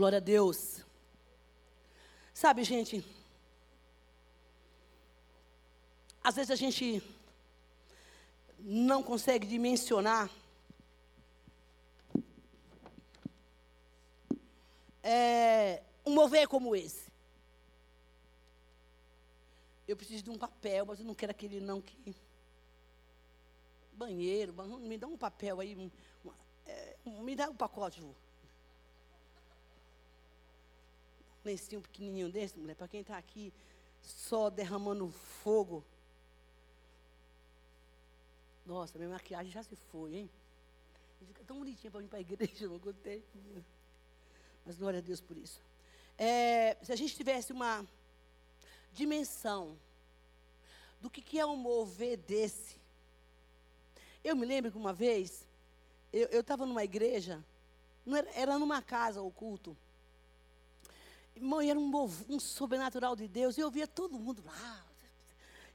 Glória a Deus. Sabe, gente, às vezes a gente não consegue dimensionar é, um mover como esse. Eu preciso de um papel, mas eu não quero aquele não que. Banheiro, me dá um papel aí, um, é, me dá um pacote, vô. Um lencinho pequenininho desse, mulher, para quem está aqui só derramando fogo. Nossa, minha maquiagem já se foi, hein? Fica tão bonitinha para vir para a igreja, não gostei. Mas glória a Deus por isso. É, se a gente tivesse uma dimensão do que, que é um mover desse. Eu me lembro que uma vez, eu estava numa igreja, era, era, numa casa o culto. Irmão, era um, um sobrenatural de Deus, e eu via todo mundo lá,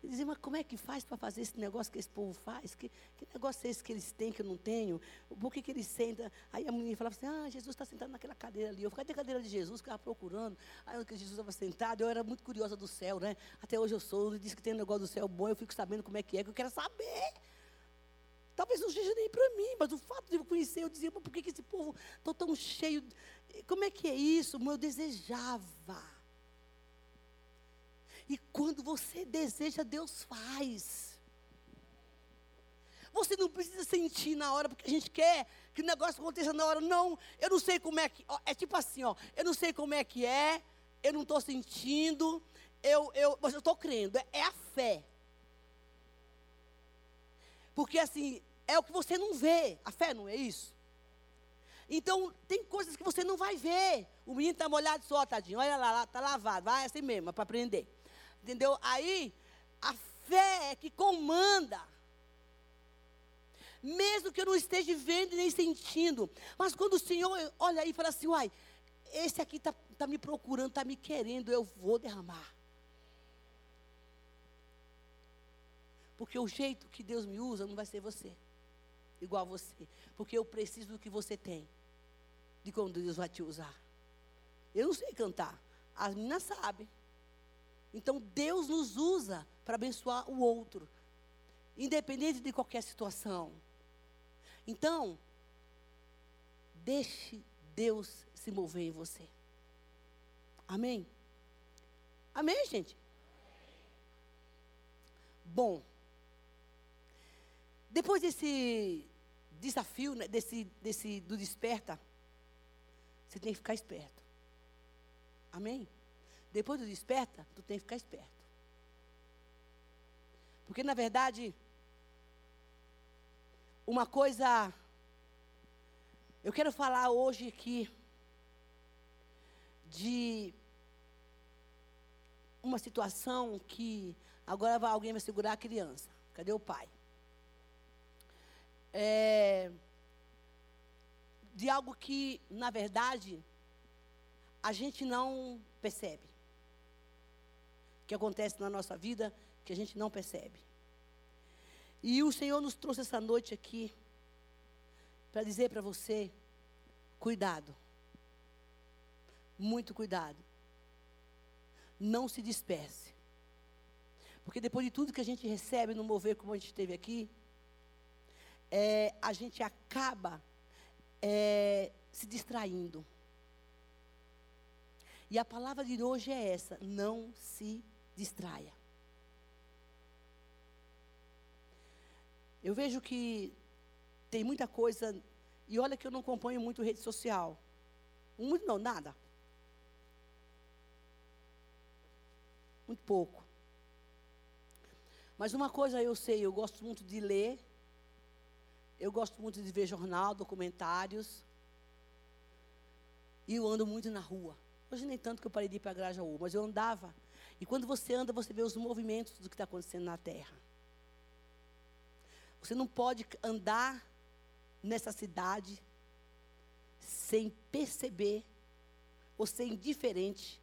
e dizia, mas como é que faz para fazer esse negócio que esse povo faz? Que, que negócio é esse que eles têm que eu não tenho? Por que, que eles sentam? Aí a menina falava assim, ah, Jesus está sentado naquela cadeira ali. Eu ficava a cadeira de Jesus, ficava procurando. Aí que Jesus estava sentado, eu era muito curiosa do céu, né? Até hoje eu sou, ele disse que tem um negócio do céu bom, eu fico sabendo como é que é, que eu quero saber. Talvez não seja nem para mim, mas o fato de eu conhecer, eu dizia, por que, que esse povo está tão cheio? Como é que é isso? Eu desejava. E quando você deseja, Deus faz. Você não precisa sentir na hora, porque a gente quer que o negócio aconteça na hora. Não, eu não sei como é que. Ó, é tipo assim, ó. Eu não sei como é que é, eu não estou sentindo, eu, eu, mas eu estou crendo. É, é a fé. Porque assim, é o que você não vê. A fé não é isso? Então, tem coisas que você não vai ver. O menino está molhado só, tadinho. Olha lá, está lavado. Vai assim mesmo, é para aprender. Entendeu? Aí, a fé é que comanda. Mesmo que eu não esteja vendo nem sentindo. Mas quando o Senhor olha aí e fala assim, uai, esse aqui está tá me procurando, está me querendo, eu vou derramar. Porque o jeito que Deus me usa não vai ser você. Igual a você. Porque eu preciso do que você tem. De como Deus vai te usar. Eu não sei cantar. As meninas sabem. Então Deus nos usa para abençoar o outro, independente de qualquer situação. Então, deixe Deus se mover em você. Amém? Amém, gente? Bom, depois desse desafio, né, desse, desse do desperta, você tem que ficar esperto. Amém? Depois do desperta, tu tem que ficar esperto. Porque na verdade, uma coisa eu quero falar hoje aqui de uma situação que agora alguém vai segurar a criança. Cadê o pai? É, de algo que, na verdade, a gente não percebe que acontece na nossa vida que a gente não percebe. E o Senhor nos trouxe essa noite aqui para dizer para você: cuidado. Muito cuidado. Não se disperse. Porque depois de tudo que a gente recebe no mover, como a gente teve aqui, é, a gente acaba é, se distraindo. E a palavra de hoje é essa: não se distraia. Eu vejo que tem muita coisa, e olha que eu não acompanho muito rede social. Muito não, nada. Muito pouco. Mas uma coisa eu sei, eu gosto muito de ler, eu gosto muito de ver jornal, documentários, e eu ando muito na rua. Hoje nem tanto que eu parei de ir para a Grajaú, mas eu andava e quando você anda, você vê os movimentos do que está acontecendo na terra. Você não pode andar nessa cidade sem perceber ou ser indiferente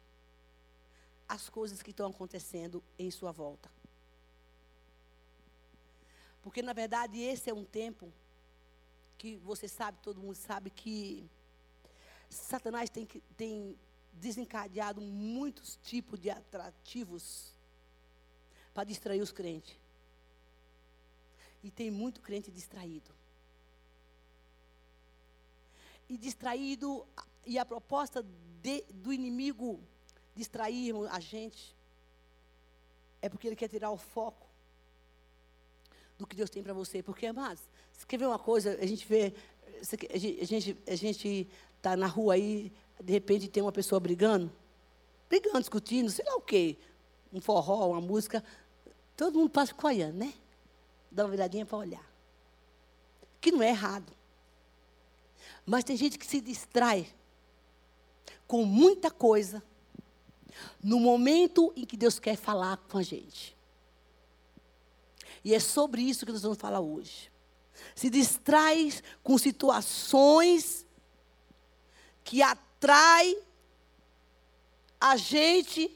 às coisas que estão acontecendo em sua volta. Porque, na verdade, esse é um tempo que você sabe, todo mundo sabe que Satanás tem, tem desencadeado muitos tipos de atrativos para distrair os crentes. E tem muito crente distraído. E distraído, e a proposta de, do inimigo distrair a gente é porque ele quer tirar o foco do que Deus tem para você. Porque, amados, você quer ver uma coisa? A gente vê, a gente a gente está na rua aí, de repente tem uma pessoa brigando, brigando, discutindo, sei lá o quê, um forró, uma música, todo mundo passa coiando, né? Dá uma viradinha para olhar. Que não é errado. Mas tem gente que se distrai com muita coisa no momento em que Deus quer falar com a gente. E é sobre isso que nós vamos falar hoje. Se distrai com situações que atrai a gente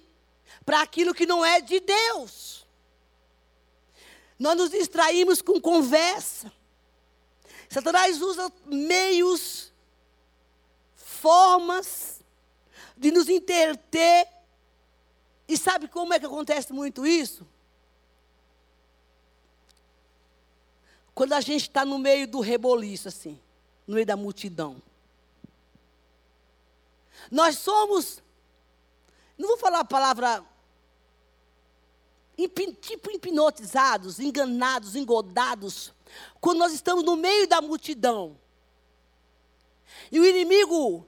para aquilo que não é de Deus. Nós nos distraímos com conversa. Satanás usa meios, formas de nos interter. E sabe como é que acontece muito isso? Quando a gente está no meio do reboliço, assim, no meio da multidão. Nós somos, não vou falar a palavra tipo hipnotizados, enganados, engodados, quando nós estamos no meio da multidão. E o inimigo,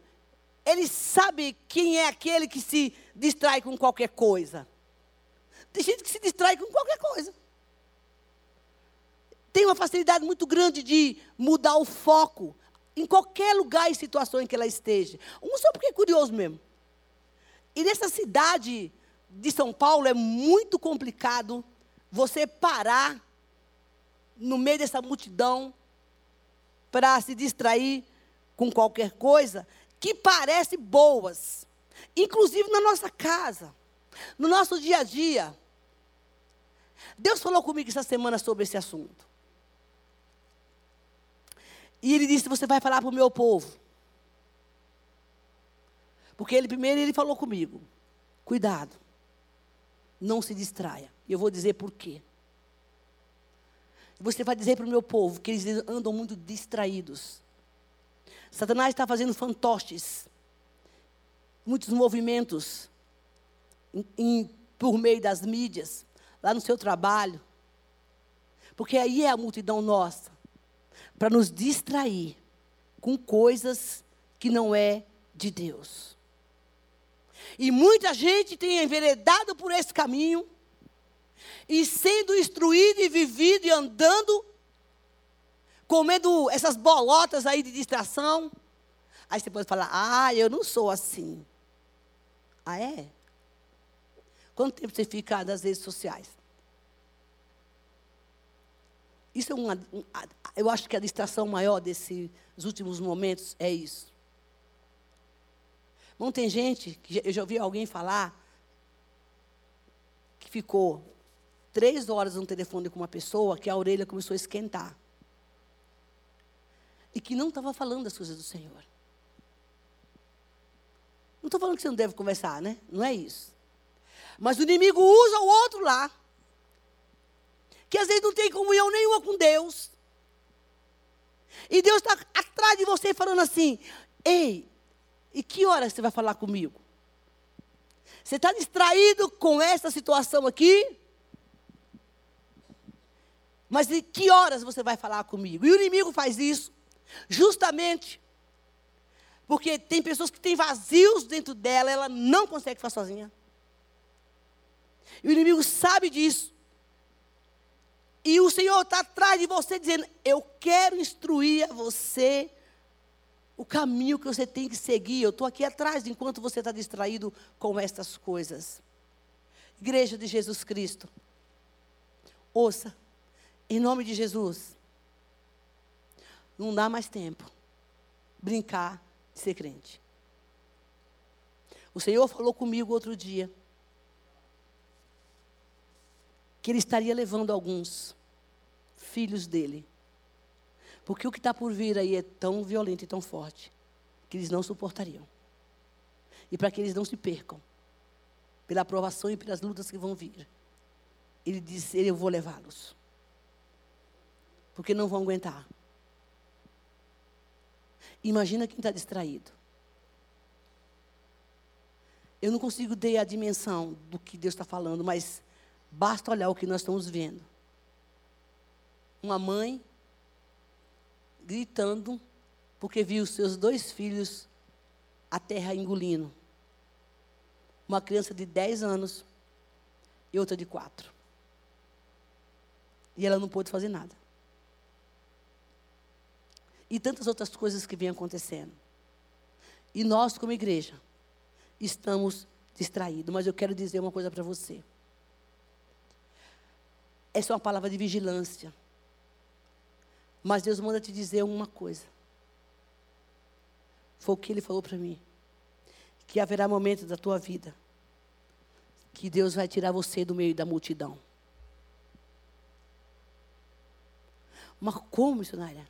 ele sabe quem é aquele que se distrai com qualquer coisa. Tem gente que se distrai com qualquer coisa. Tem uma facilidade muito grande de mudar o foco em qualquer lugar e situação em que ela esteja. Um só porque é curioso mesmo. E nessa cidade de São Paulo é muito complicado você parar no meio dessa multidão para se distrair com qualquer coisa que parece boas, inclusive na nossa casa, no nosso dia a dia. Deus falou comigo essa semana sobre esse assunto. E ele disse: Você vai falar para o meu povo. Porque ele primeiro ele falou comigo: Cuidado não se distraia. E eu vou dizer por quê. Você vai dizer para o meu povo que eles andam muito distraídos. Satanás está fazendo fantoches, muitos movimentos em, em, por meio das mídias, lá no seu trabalho. Porque aí é a multidão nossa, para nos distrair com coisas que não é de Deus. E muita gente tem enveredado por esse caminho, e sendo instruído e vivido e andando, comendo essas bolotas aí de distração. Aí você pode falar, ah, eu não sou assim. Ah, é? Quanto tempo você fica nas redes sociais? Isso é uma. Um, eu acho que a distração maior desses últimos momentos é isso. Não tem gente, que eu já ouvi alguém falar, que ficou três horas no telefone com uma pessoa que a orelha começou a esquentar. E que não estava falando das coisas do Senhor. Não estou falando que você não deve conversar, né? Não é isso. Mas o inimigo usa o outro lá. Que às vezes não tem comunhão nenhuma com Deus. E Deus está atrás de você falando assim: Ei, e que hora você vai falar comigo? Você está distraído com essa situação aqui? Mas de que horas você vai falar comigo? E o inimigo faz isso justamente porque tem pessoas que têm vazios dentro dela, ela não consegue fazer sozinha. E o inimigo sabe disso. E o Senhor está atrás de você dizendo: Eu quero instruir a você o caminho que você tem que seguir. Eu estou aqui atrás enquanto você está distraído com estas coisas. Igreja de Jesus Cristo, ouça, em nome de Jesus, não dá mais tempo brincar de ser crente. O Senhor falou comigo outro dia que Ele estaria levando alguns filhos dele porque o que está por vir aí é tão violento e tão forte que eles não suportariam. E para que eles não se percam pela aprovação e pelas lutas que vão vir. Ele disse: Eu vou levá-los. Porque não vão aguentar. Imagina quem está distraído. Eu não consigo ter a dimensão do que Deus está falando, mas basta olhar o que nós estamos vendo. Uma mãe gritando porque viu seus dois filhos a terra engolindo. Uma criança de 10 anos e outra de 4. E ela não pôde fazer nada. E tantas outras coisas que vêm acontecendo. E nós, como igreja, estamos distraídos. Mas eu quero dizer uma coisa para você. Essa é uma palavra de vigilância. Mas Deus manda te dizer uma coisa. Foi o que Ele falou para mim. Que haverá momentos da tua vida que Deus vai tirar você do meio da multidão. Mas como, missionária?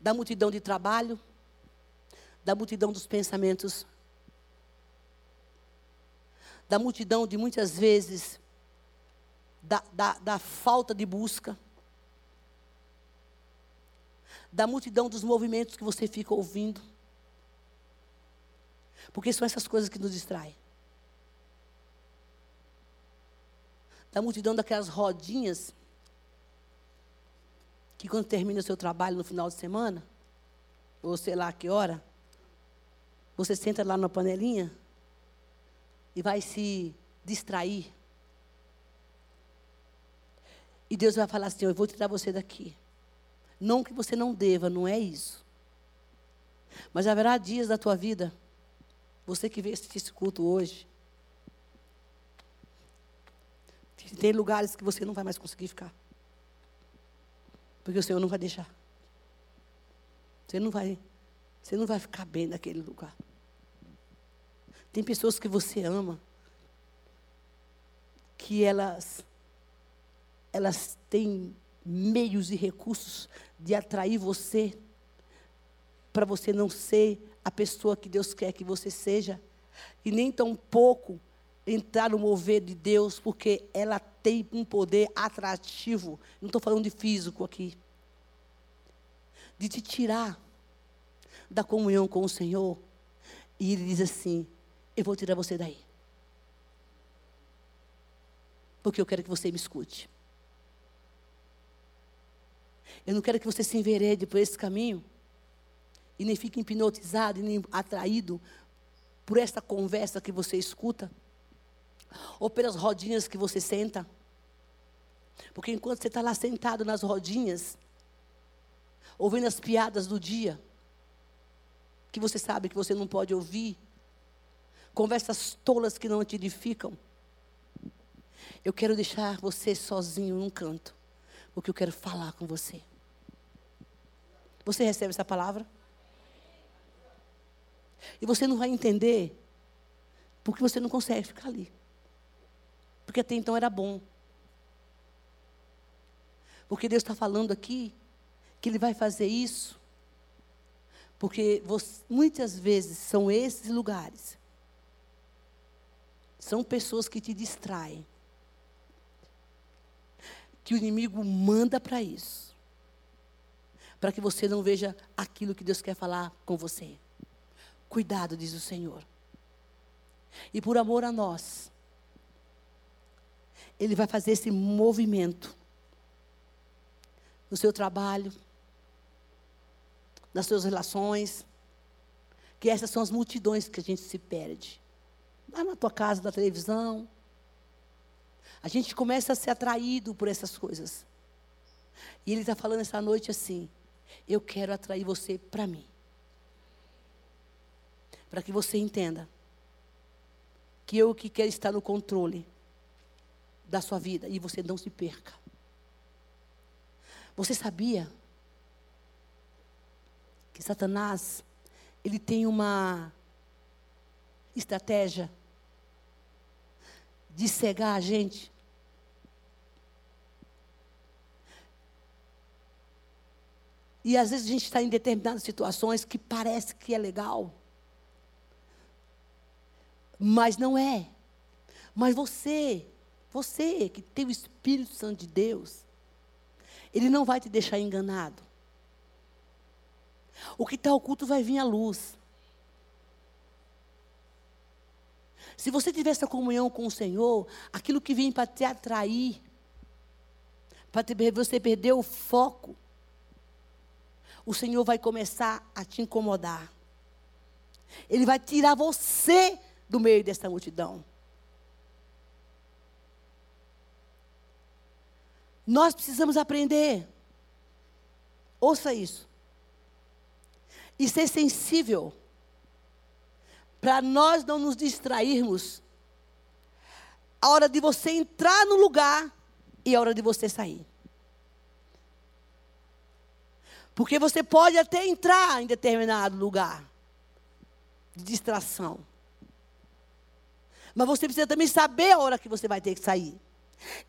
Da multidão de trabalho, da multidão dos pensamentos, da multidão de muitas vezes, da, da, da falta de busca, da multidão dos movimentos que você fica ouvindo. Porque são essas coisas que nos distraem. Da multidão daquelas rodinhas que quando termina o seu trabalho no final de semana, ou sei lá que hora, você senta lá na panelinha e vai se distrair. E Deus vai falar assim: Eu vou tirar você daqui. Não que você não deva, não é isso. Mas haverá dias da tua vida, você que assistir esse culto hoje, tem lugares que você não vai mais conseguir ficar. Porque o Senhor não vai deixar. Você não vai você não vai ficar bem naquele lugar. Tem pessoas que você ama, que elas, elas têm meios e recursos de atrair você, para você não ser a pessoa que Deus quer que você seja, e nem tão pouco entrar no mover de Deus, porque ela tem um poder atrativo, não estou falando de físico aqui, de te tirar da comunhão com o Senhor. E ele diz assim: Eu vou tirar você daí. Porque eu quero que você me escute. Eu não quero que você se enverede por esse caminho. E nem fique hipnotizado, e nem atraído por esta conversa que você escuta. Ou pelas rodinhas que você senta. Porque enquanto você está lá sentado nas rodinhas, ouvindo as piadas do dia, que você sabe que você não pode ouvir, conversas tolas que não te edificam. Eu quero deixar você sozinho num canto, porque eu quero falar com você. Você recebe essa palavra? E você não vai entender, porque você não consegue ficar ali. Porque até então era bom. Porque Deus está falando aqui que Ele vai fazer isso porque você, muitas vezes são esses lugares. São pessoas que te distraem. Que o inimigo manda para isso. Para que você não veja aquilo que Deus quer falar com você. Cuidado, diz o Senhor. E por amor a nós, Ele vai fazer esse movimento no seu trabalho, nas suas relações. Que essas são as multidões que a gente se perde. Lá na tua casa, na televisão. A gente começa a ser atraído por essas coisas. E ele está falando essa noite assim: Eu quero atrair você para mim. Para que você entenda que eu que quero estar no controle da sua vida e você não se perca. Você sabia que Satanás ele tem uma estratégia de cegar a gente. E às vezes a gente está em determinadas situações que parece que é legal. Mas não é. Mas você, você que tem o Espírito Santo de Deus, ele não vai te deixar enganado. O que está oculto vai vir à luz. Se você tiver essa comunhão com o Senhor, aquilo que vem para te atrair, para você perder o foco, o Senhor vai começar a te incomodar. Ele vai tirar você do meio dessa multidão. Nós precisamos aprender. Ouça isso. E ser sensível. Para nós não nos distrairmos. A hora de você entrar no lugar e a hora de você sair. Porque você pode até entrar em determinado lugar de distração. Mas você precisa também saber a hora que você vai ter que sair.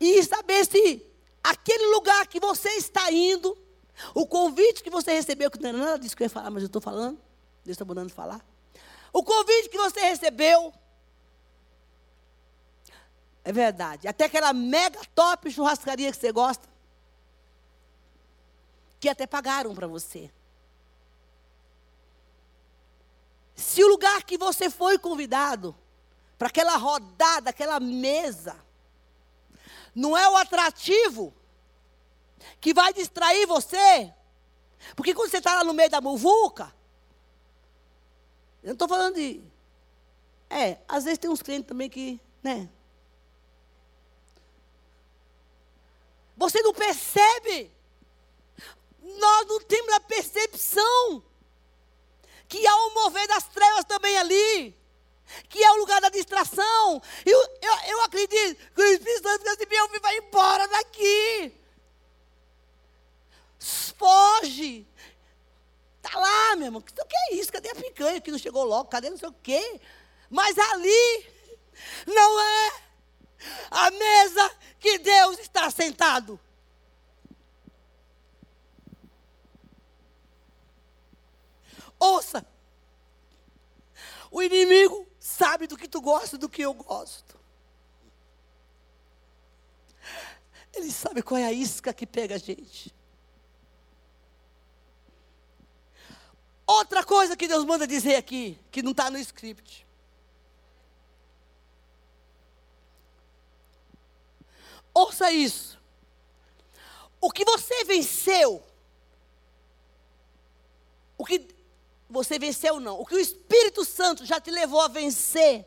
E saber se aquele lugar que você está indo, o convite que você recebeu, que não era nada disso que eu ia falar, mas eu estou falando, Deus está mandando falar. O convite que você recebeu, é verdade. Até aquela mega top churrascaria que você gosta, que até pagaram para você. Se o lugar que você foi convidado, para aquela rodada, aquela mesa, não é o atrativo que vai distrair você, porque quando você está lá no meio da muvuca, eu não estou falando de. É, às vezes tem uns clientes também que, né? Você não percebe nós não temos a percepção que há um mover das trevas também ali, que é o lugar da distração. Eu, eu, eu acredito que o Espírito Santo fica assim, meu filho, vai embora daqui. Foge. Está lá, meu irmão. O que é isso? Cadê a picanha que não chegou logo? Cadê não sei o quê? Mas ali não é a mesa que Deus está sentado. Ouça. O inimigo sabe do que tu gosta e do que eu gosto. Ele sabe qual é a isca que pega a gente. Outra coisa que Deus manda dizer aqui, que não está no script. Ouça isso. O que você venceu, o que você venceu não. O que o Espírito Santo já te levou a vencer.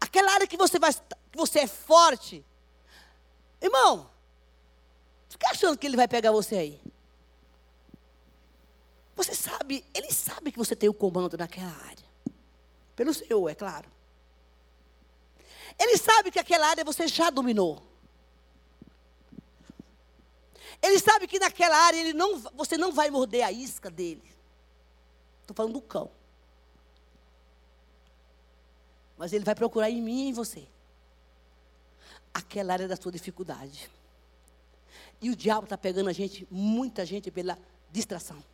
Aquela área que você, vai, que você é forte. Irmão, fica achando que ele vai pegar você aí. Você sabe, ele sabe que você tem o comando naquela área. Pelo Senhor, é claro. Ele sabe que aquela área você já dominou. Ele sabe que naquela área ele não, você não vai morder a isca dele. Estou falando do cão. Mas ele vai procurar em mim e em você. Aquela área da sua dificuldade. E o diabo está pegando a gente, muita gente, pela distração.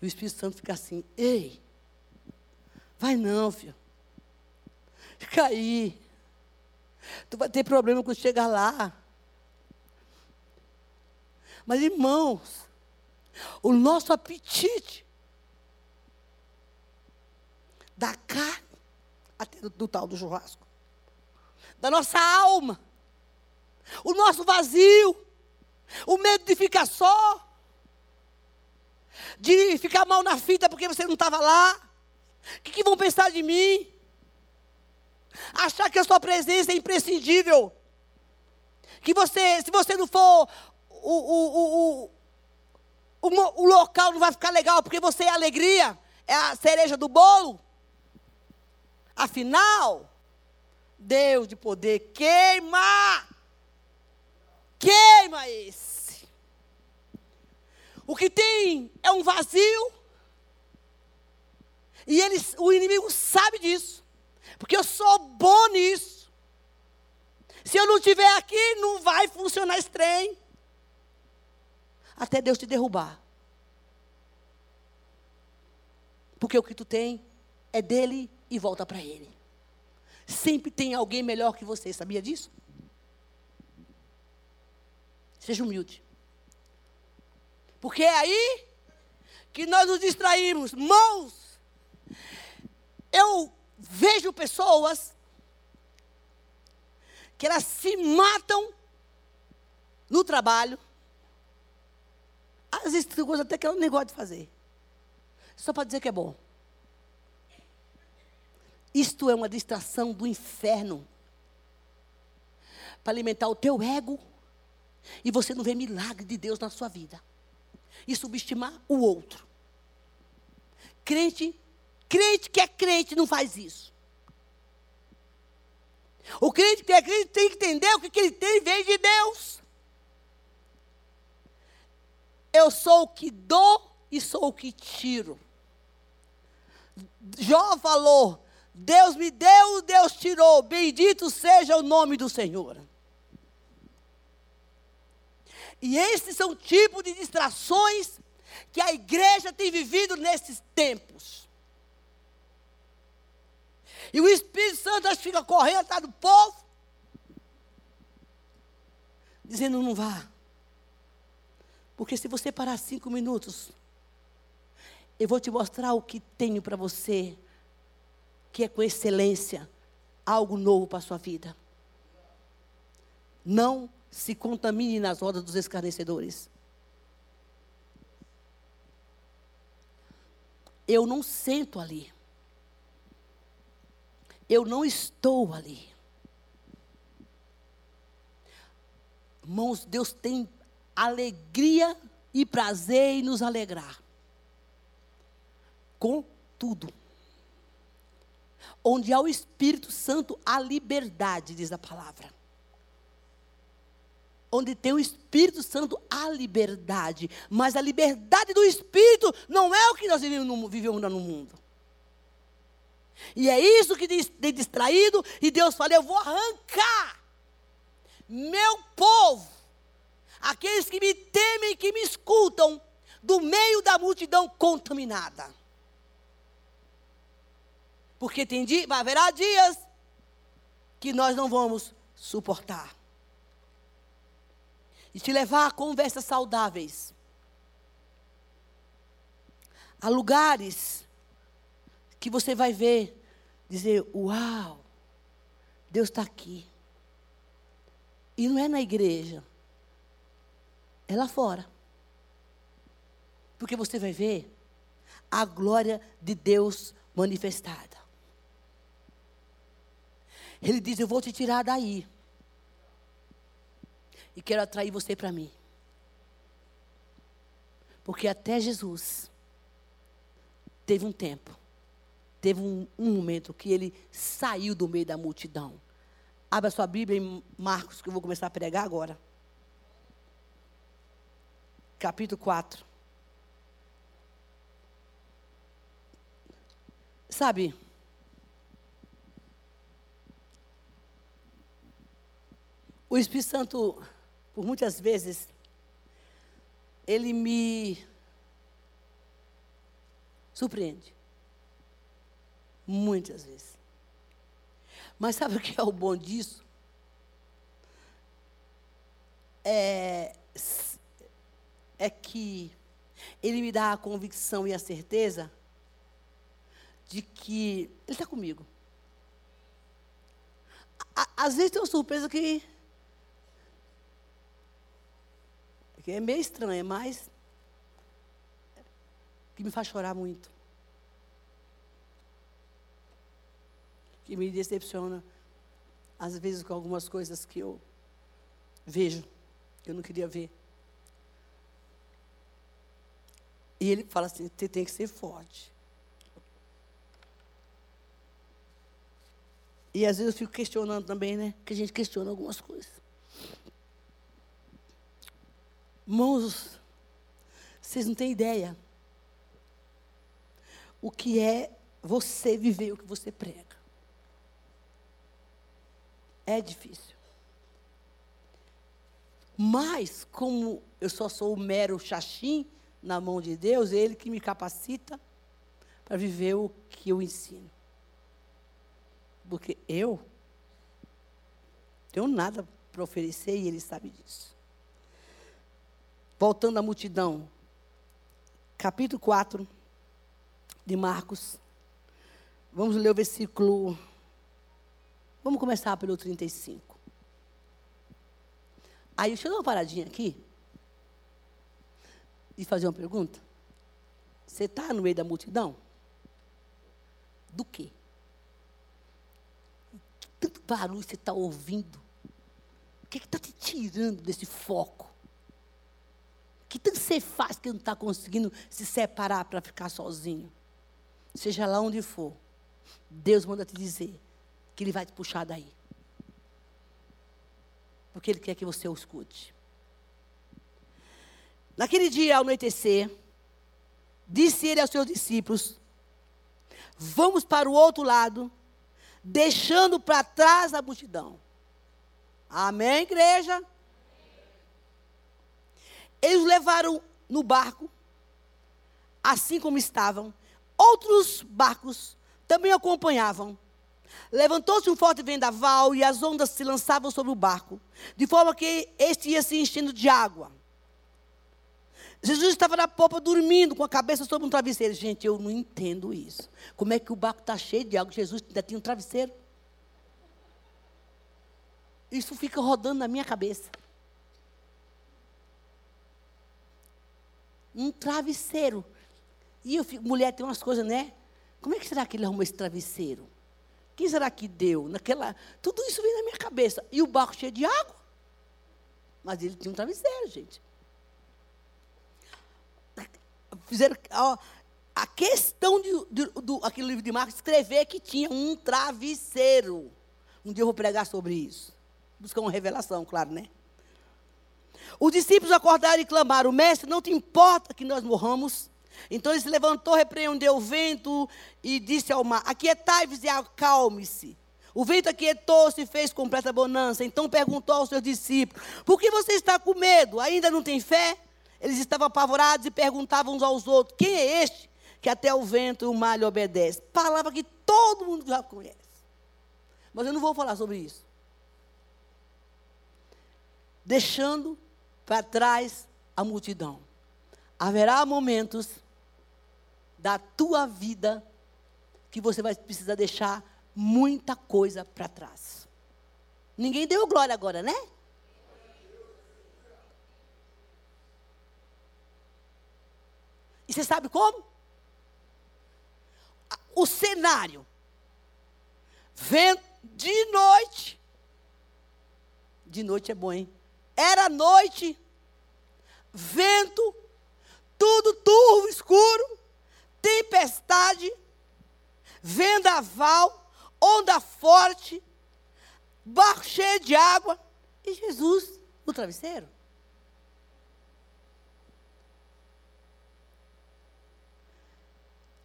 E o Espírito Santo fica assim: ei, vai não, filho. Fica aí. Tu vai ter problema quando chegar lá. Mas, irmãos, o nosso apetite da carne, até do, do tal do churrasco, da nossa alma, o nosso vazio, o medo de ficar só, de ficar mal na fita porque você não estava lá. O que, que, vão pensar de mim? Achar que a sua presença é imprescindível. Que você, se você não for o, o, o, o, o local não vai ficar legal porque você é a alegria, é a cereja do bolo. Afinal, Deus de poder queima. Queima esse. O que tem é um vazio. E eles, o inimigo sabe disso. Porque eu sou bom nisso. Se eu não estiver aqui, não vai funcionar esse trem. até Deus te derrubar. Porque o que tu tem é dele e volta para ele. Sempre tem alguém melhor que você, sabia disso? Seja humilde. Porque é aí que nós nos distraímos. Mãos, eu vejo pessoas que elas se matam no trabalho. Às vezes tem coisa até que ela não gosta de fazer. Só para dizer que é bom. Isto é uma distração do inferno. Para alimentar o teu ego. E você não vê milagre de Deus na sua vida. E subestimar o outro. Crente, crente que é crente não faz isso. O crente que é crente tem que entender o que, que ele tem vem de Deus. Eu sou o que dou e sou o que tiro. Jó falou: Deus me deu, Deus tirou. Bendito seja o nome do Senhor. E esses são tipos de distrações que a igreja tem vivido nesses tempos. E o Espírito Santo fica correndo atrás do povo, dizendo: não vá. Porque se você parar cinco minutos, eu vou te mostrar o que tenho para você, que é com excelência, algo novo para a sua vida. Não se contamine nas rodas dos escarnecedores. Eu não sento ali. Eu não estou ali. Irmãos, Deus tem alegria e prazer em nos alegrar. Com tudo. Onde há o Espírito Santo, há liberdade, diz a palavra. Onde tem o Espírito Santo, há liberdade. Mas a liberdade do Espírito não é o que nós vivemos no, vivemos no mundo. E é isso que tem distraído, e Deus fala: eu vou arrancar meu povo aqueles que me temem, que me escutam, do meio da multidão contaminada. Porque tem dia, haverá dias que nós não vamos suportar. E te levar a conversas saudáveis. A lugares que você vai ver, dizer: Uau, Deus está aqui. E não é na igreja, é lá fora. Porque você vai ver a glória de Deus manifestada. Ele diz: Eu vou te tirar daí. E quero atrair você para mim. Porque até Jesus teve um tempo, teve um, um, momento que ele saiu do meio da multidão. Abra sua Bíblia em Marcos, que eu vou começar a pregar agora capítulo 4. Sabe, o Espírito Santo, por muitas vezes, ele me surpreende. Muitas vezes. Mas sabe o que é o bom disso? É, é que Ele me dá a convicção e a certeza de que Ele está comigo. às vezes tem uma surpresa que, que é meio estranha, mas que me faz chorar muito. Que me decepciona, às vezes, com algumas coisas que eu vejo, que eu não queria ver. E ele fala assim: você tem que ser forte. E às vezes eu fico questionando também, né? Que a gente questiona algumas coisas. Irmãos, vocês não têm ideia o que é você viver o que você prega. É difícil. Mas, como Eu só sou o mero xaxim na mão de Deus, é Ele que me capacita para viver o que eu ensino. Porque eu tenho nada para oferecer e Ele sabe disso. Voltando à multidão, capítulo 4 de Marcos. Vamos ler o versículo. Vamos começar pelo 35. Aí, deixa eu dar uma paradinha aqui e fazer uma pergunta. Você está no meio da multidão? Do quê? Tanto barulho você está ouvindo? O que está te tirando desse foco? Que tanto você faz que não está conseguindo se separar para ficar sozinho? Seja lá onde for, Deus manda te dizer que Ele vai te puxar daí. Porque Ele quer que você o escute. Naquele dia, ao anoitecer, disse ele aos seus discípulos: Vamos para o outro lado, deixando para trás a multidão. Amém, igreja? Eles levaram no barco, assim como estavam. Outros barcos também acompanhavam. Levantou-se um forte vendaval e as ondas se lançavam sobre o barco, de forma que este ia se enchendo de água. Jesus estava na popa dormindo, com a cabeça sobre um travesseiro. Gente, eu não entendo isso. Como é que o barco está cheio de água? Jesus ainda tinha um travesseiro. Isso fica rodando na minha cabeça. Um travesseiro. E eu fico, mulher tem umas coisas, né? Como é que será que ele arrumou esse travesseiro? Quem será que deu? Naquela, tudo isso vem na minha cabeça. E o barco cheio de água. Mas ele tinha um travesseiro, gente fizeram ó, a questão de, de, do aquele livro de Marcos escrever que tinha um travesseiro. Um dia eu vou pregar sobre isso. Buscar uma revelação, claro, né? Os discípulos acordaram e clamaram: Mestre, não te importa que nós morramos? Então ele se levantou, repreendeu o vento e disse ao mar: Aquietai-vos e acalme-se. O vento aquietou-se e fez completa bonança. Então perguntou aos seus discípulos: Por que você está com medo? Ainda não tem fé? Eles estavam apavorados e perguntavam uns aos outros: quem é este que até o vento e o mar lhe obedece? Palavra que todo mundo já conhece. Mas eu não vou falar sobre isso. Deixando para trás a multidão. Haverá momentos da tua vida que você vai precisar deixar muita coisa para trás. Ninguém deu glória agora, né? E você sabe como? O cenário. Vento de noite. De noite é bom, hein? Era noite. Vento. Tudo turvo, escuro. Tempestade. Vendaval. Onda forte. Barco cheio de água. E Jesus no travesseiro.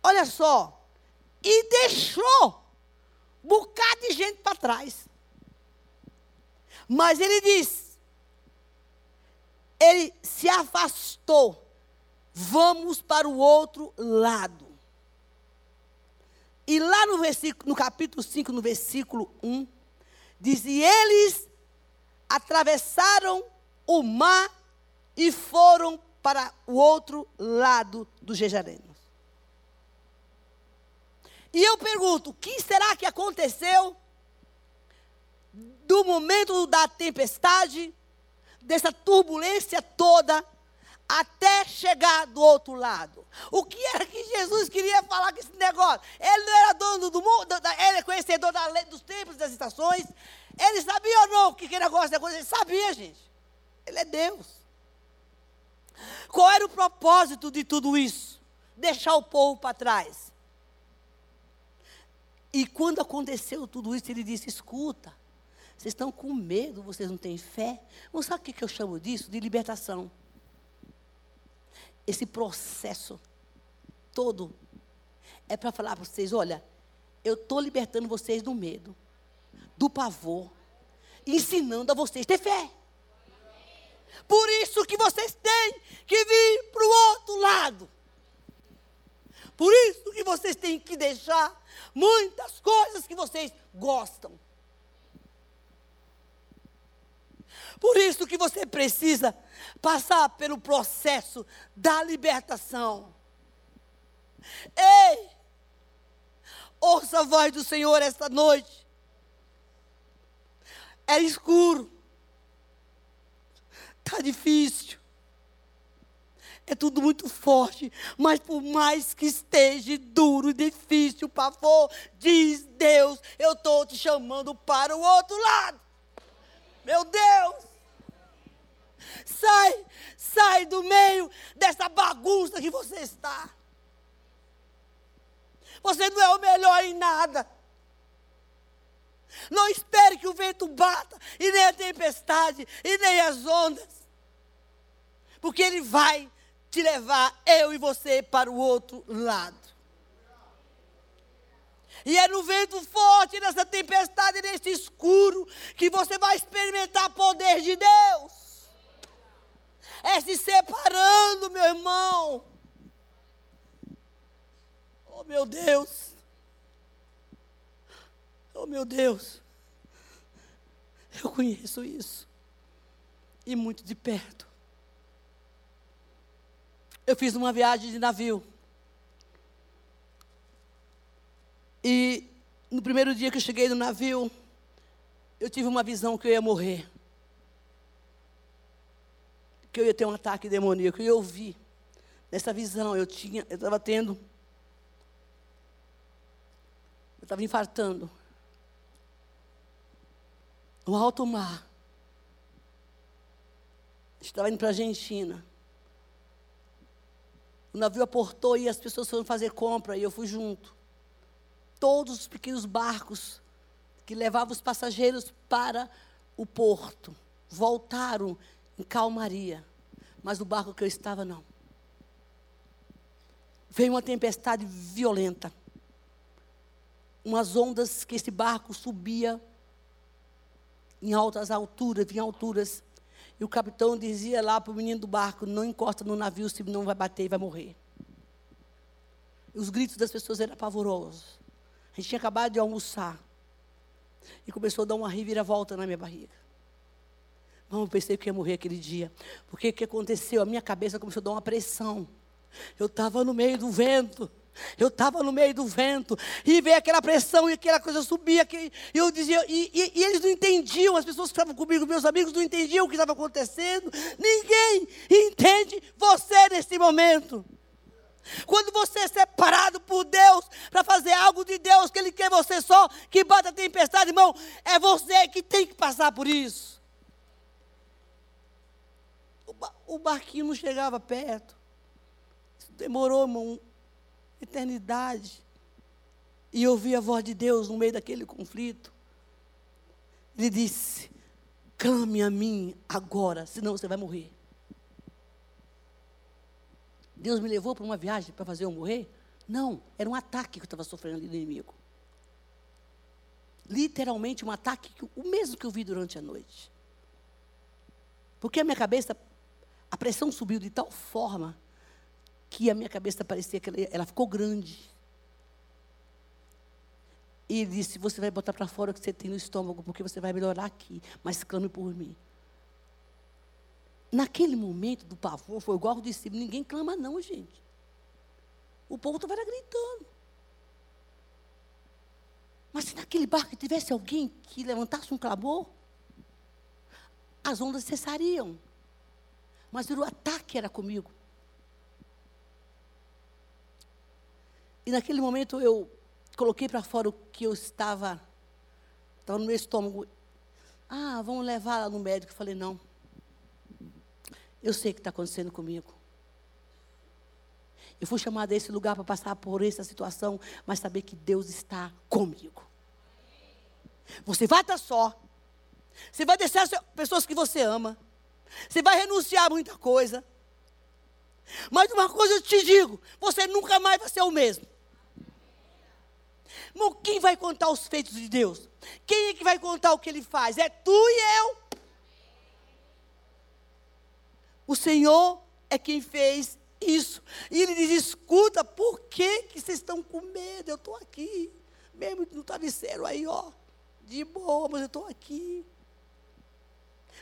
Olha só. E deixou um bocado de gente para trás. Mas ele diz: ele se afastou. Vamos para o outro lado. E lá no, versículo, no capítulo 5, no versículo 1, diz: E eles atravessaram o mar e foram para o outro lado do Jejareno. E eu pergunto: o que será que aconteceu do momento da tempestade, dessa turbulência toda, até chegar do outro lado? O que era que Jesus queria falar com esse negócio? Ele não era dono do mundo, ele é conhecedor da lei dos tempos e das estações. Ele sabia ou não o que, que negócio de coisa? Ele sabia, gente. Ele é Deus. Qual era o propósito de tudo isso? Deixar o povo para trás. E quando aconteceu tudo isso, ele disse: escuta, vocês estão com medo, vocês não têm fé. Não sabe o que eu chamo disso? De libertação. Esse processo todo é para falar para vocês: olha, eu estou libertando vocês do medo, do pavor, ensinando a vocês ter fé. Por isso que vocês têm que vir para o outro lado. Por isso que vocês têm que deixar muitas coisas que vocês gostam. Por isso que você precisa passar pelo processo da libertação. Ei! Ouça a voz do Senhor esta noite. É escuro. Está difícil. É tudo muito forte. Mas por mais que esteja duro difícil, pavor, diz Deus, eu estou te chamando para o outro lado. Meu Deus! Sai, sai do meio dessa bagunça que você está. Você não é o melhor em nada. Não espere que o vento bata, e nem a tempestade, e nem as ondas. Porque ele vai te levar, eu e você, para o outro lado. E é no vento forte, nessa tempestade, nesse escuro, que você vai experimentar o poder de Deus é se separando, meu irmão. Oh, meu Deus. Oh, meu Deus. Eu conheço isso. E muito de perto. Eu fiz uma viagem de navio. E no primeiro dia que eu cheguei no navio, eu tive uma visão que eu ia morrer que eu ia ter um ataque demoníaco. E eu vi, nessa visão, eu tinha, eu estava tendo, eu estava infartando. No alto mar. Estava indo para a Argentina. O navio aportou e as pessoas foram fazer compra e eu fui junto. Todos os pequenos barcos que levavam os passageiros para o porto voltaram em calmaria. Mas o barco que eu estava, não. Veio uma tempestade violenta. Umas ondas que esse barco subia em altas alturas, em alturas. E o capitão dizia lá para o menino do barco: não encosta no navio, senão vai bater e vai morrer. E os gritos das pessoas eram pavorosos. A gente tinha acabado de almoçar. E começou a dar uma reviravolta na minha barriga. Não, eu pensei que ia morrer aquele dia. Porque o que aconteceu? A minha cabeça começou a dar uma pressão. Eu estava no meio do vento. Eu estava no meio do vento e veio aquela pressão e aquela coisa subia. E eu dizia, e, e, e, eles não entendiam, as pessoas que estavam comigo, meus amigos, não entendiam o que estava acontecendo. Ninguém entende você nesse momento. Quando você é separado por Deus para fazer algo de Deus, que Ele quer você só, que bata a tempestade, irmão, é você que tem que passar por isso o barquinho não chegava perto. Isso demorou, irmão, eternidade. E eu ouvi a voz de Deus no meio daquele conflito. Ele disse: clame a mim agora, senão você vai morrer. Deus me levou para uma viagem para fazer eu morrer? Não, era um ataque que eu estava sofrendo ali do inimigo. Literalmente um ataque, o mesmo que eu vi durante a noite. Porque a minha cabeça a pressão subiu de tal forma que a minha cabeça parecia que ela, ficou grande. E ele disse: Você vai botar para fora o que você tem no estômago, porque você vai melhorar aqui, mas clame por mim. Naquele momento do pavor, foi igual eu disse: ninguém clama, não, gente. O povo estava gritando. Mas se naquele barco tivesse alguém que levantasse um clamor, as ondas cessariam mas o ataque era comigo. E naquele momento eu coloquei para fora o que eu estava, estava no meu estômago. Ah, vamos levar ela no médico. Eu falei, não. Eu sei o que está acontecendo comigo. Eu fui chamada a esse lugar para passar por essa situação, mas saber que Deus está comigo. Você vai estar só. Você vai deixar as pessoas que você ama. Você vai renunciar a muita coisa. Mas uma coisa eu te digo: você nunca mais vai ser o mesmo. Irmão, quem vai contar os feitos de Deus? Quem é que vai contar o que ele faz? É tu e eu. O Senhor é quem fez isso. E ele diz: escuta, por que, que vocês estão com medo? Eu estou aqui. Mesmo no travesseiro aí, ó. De boa, mas eu estou aqui.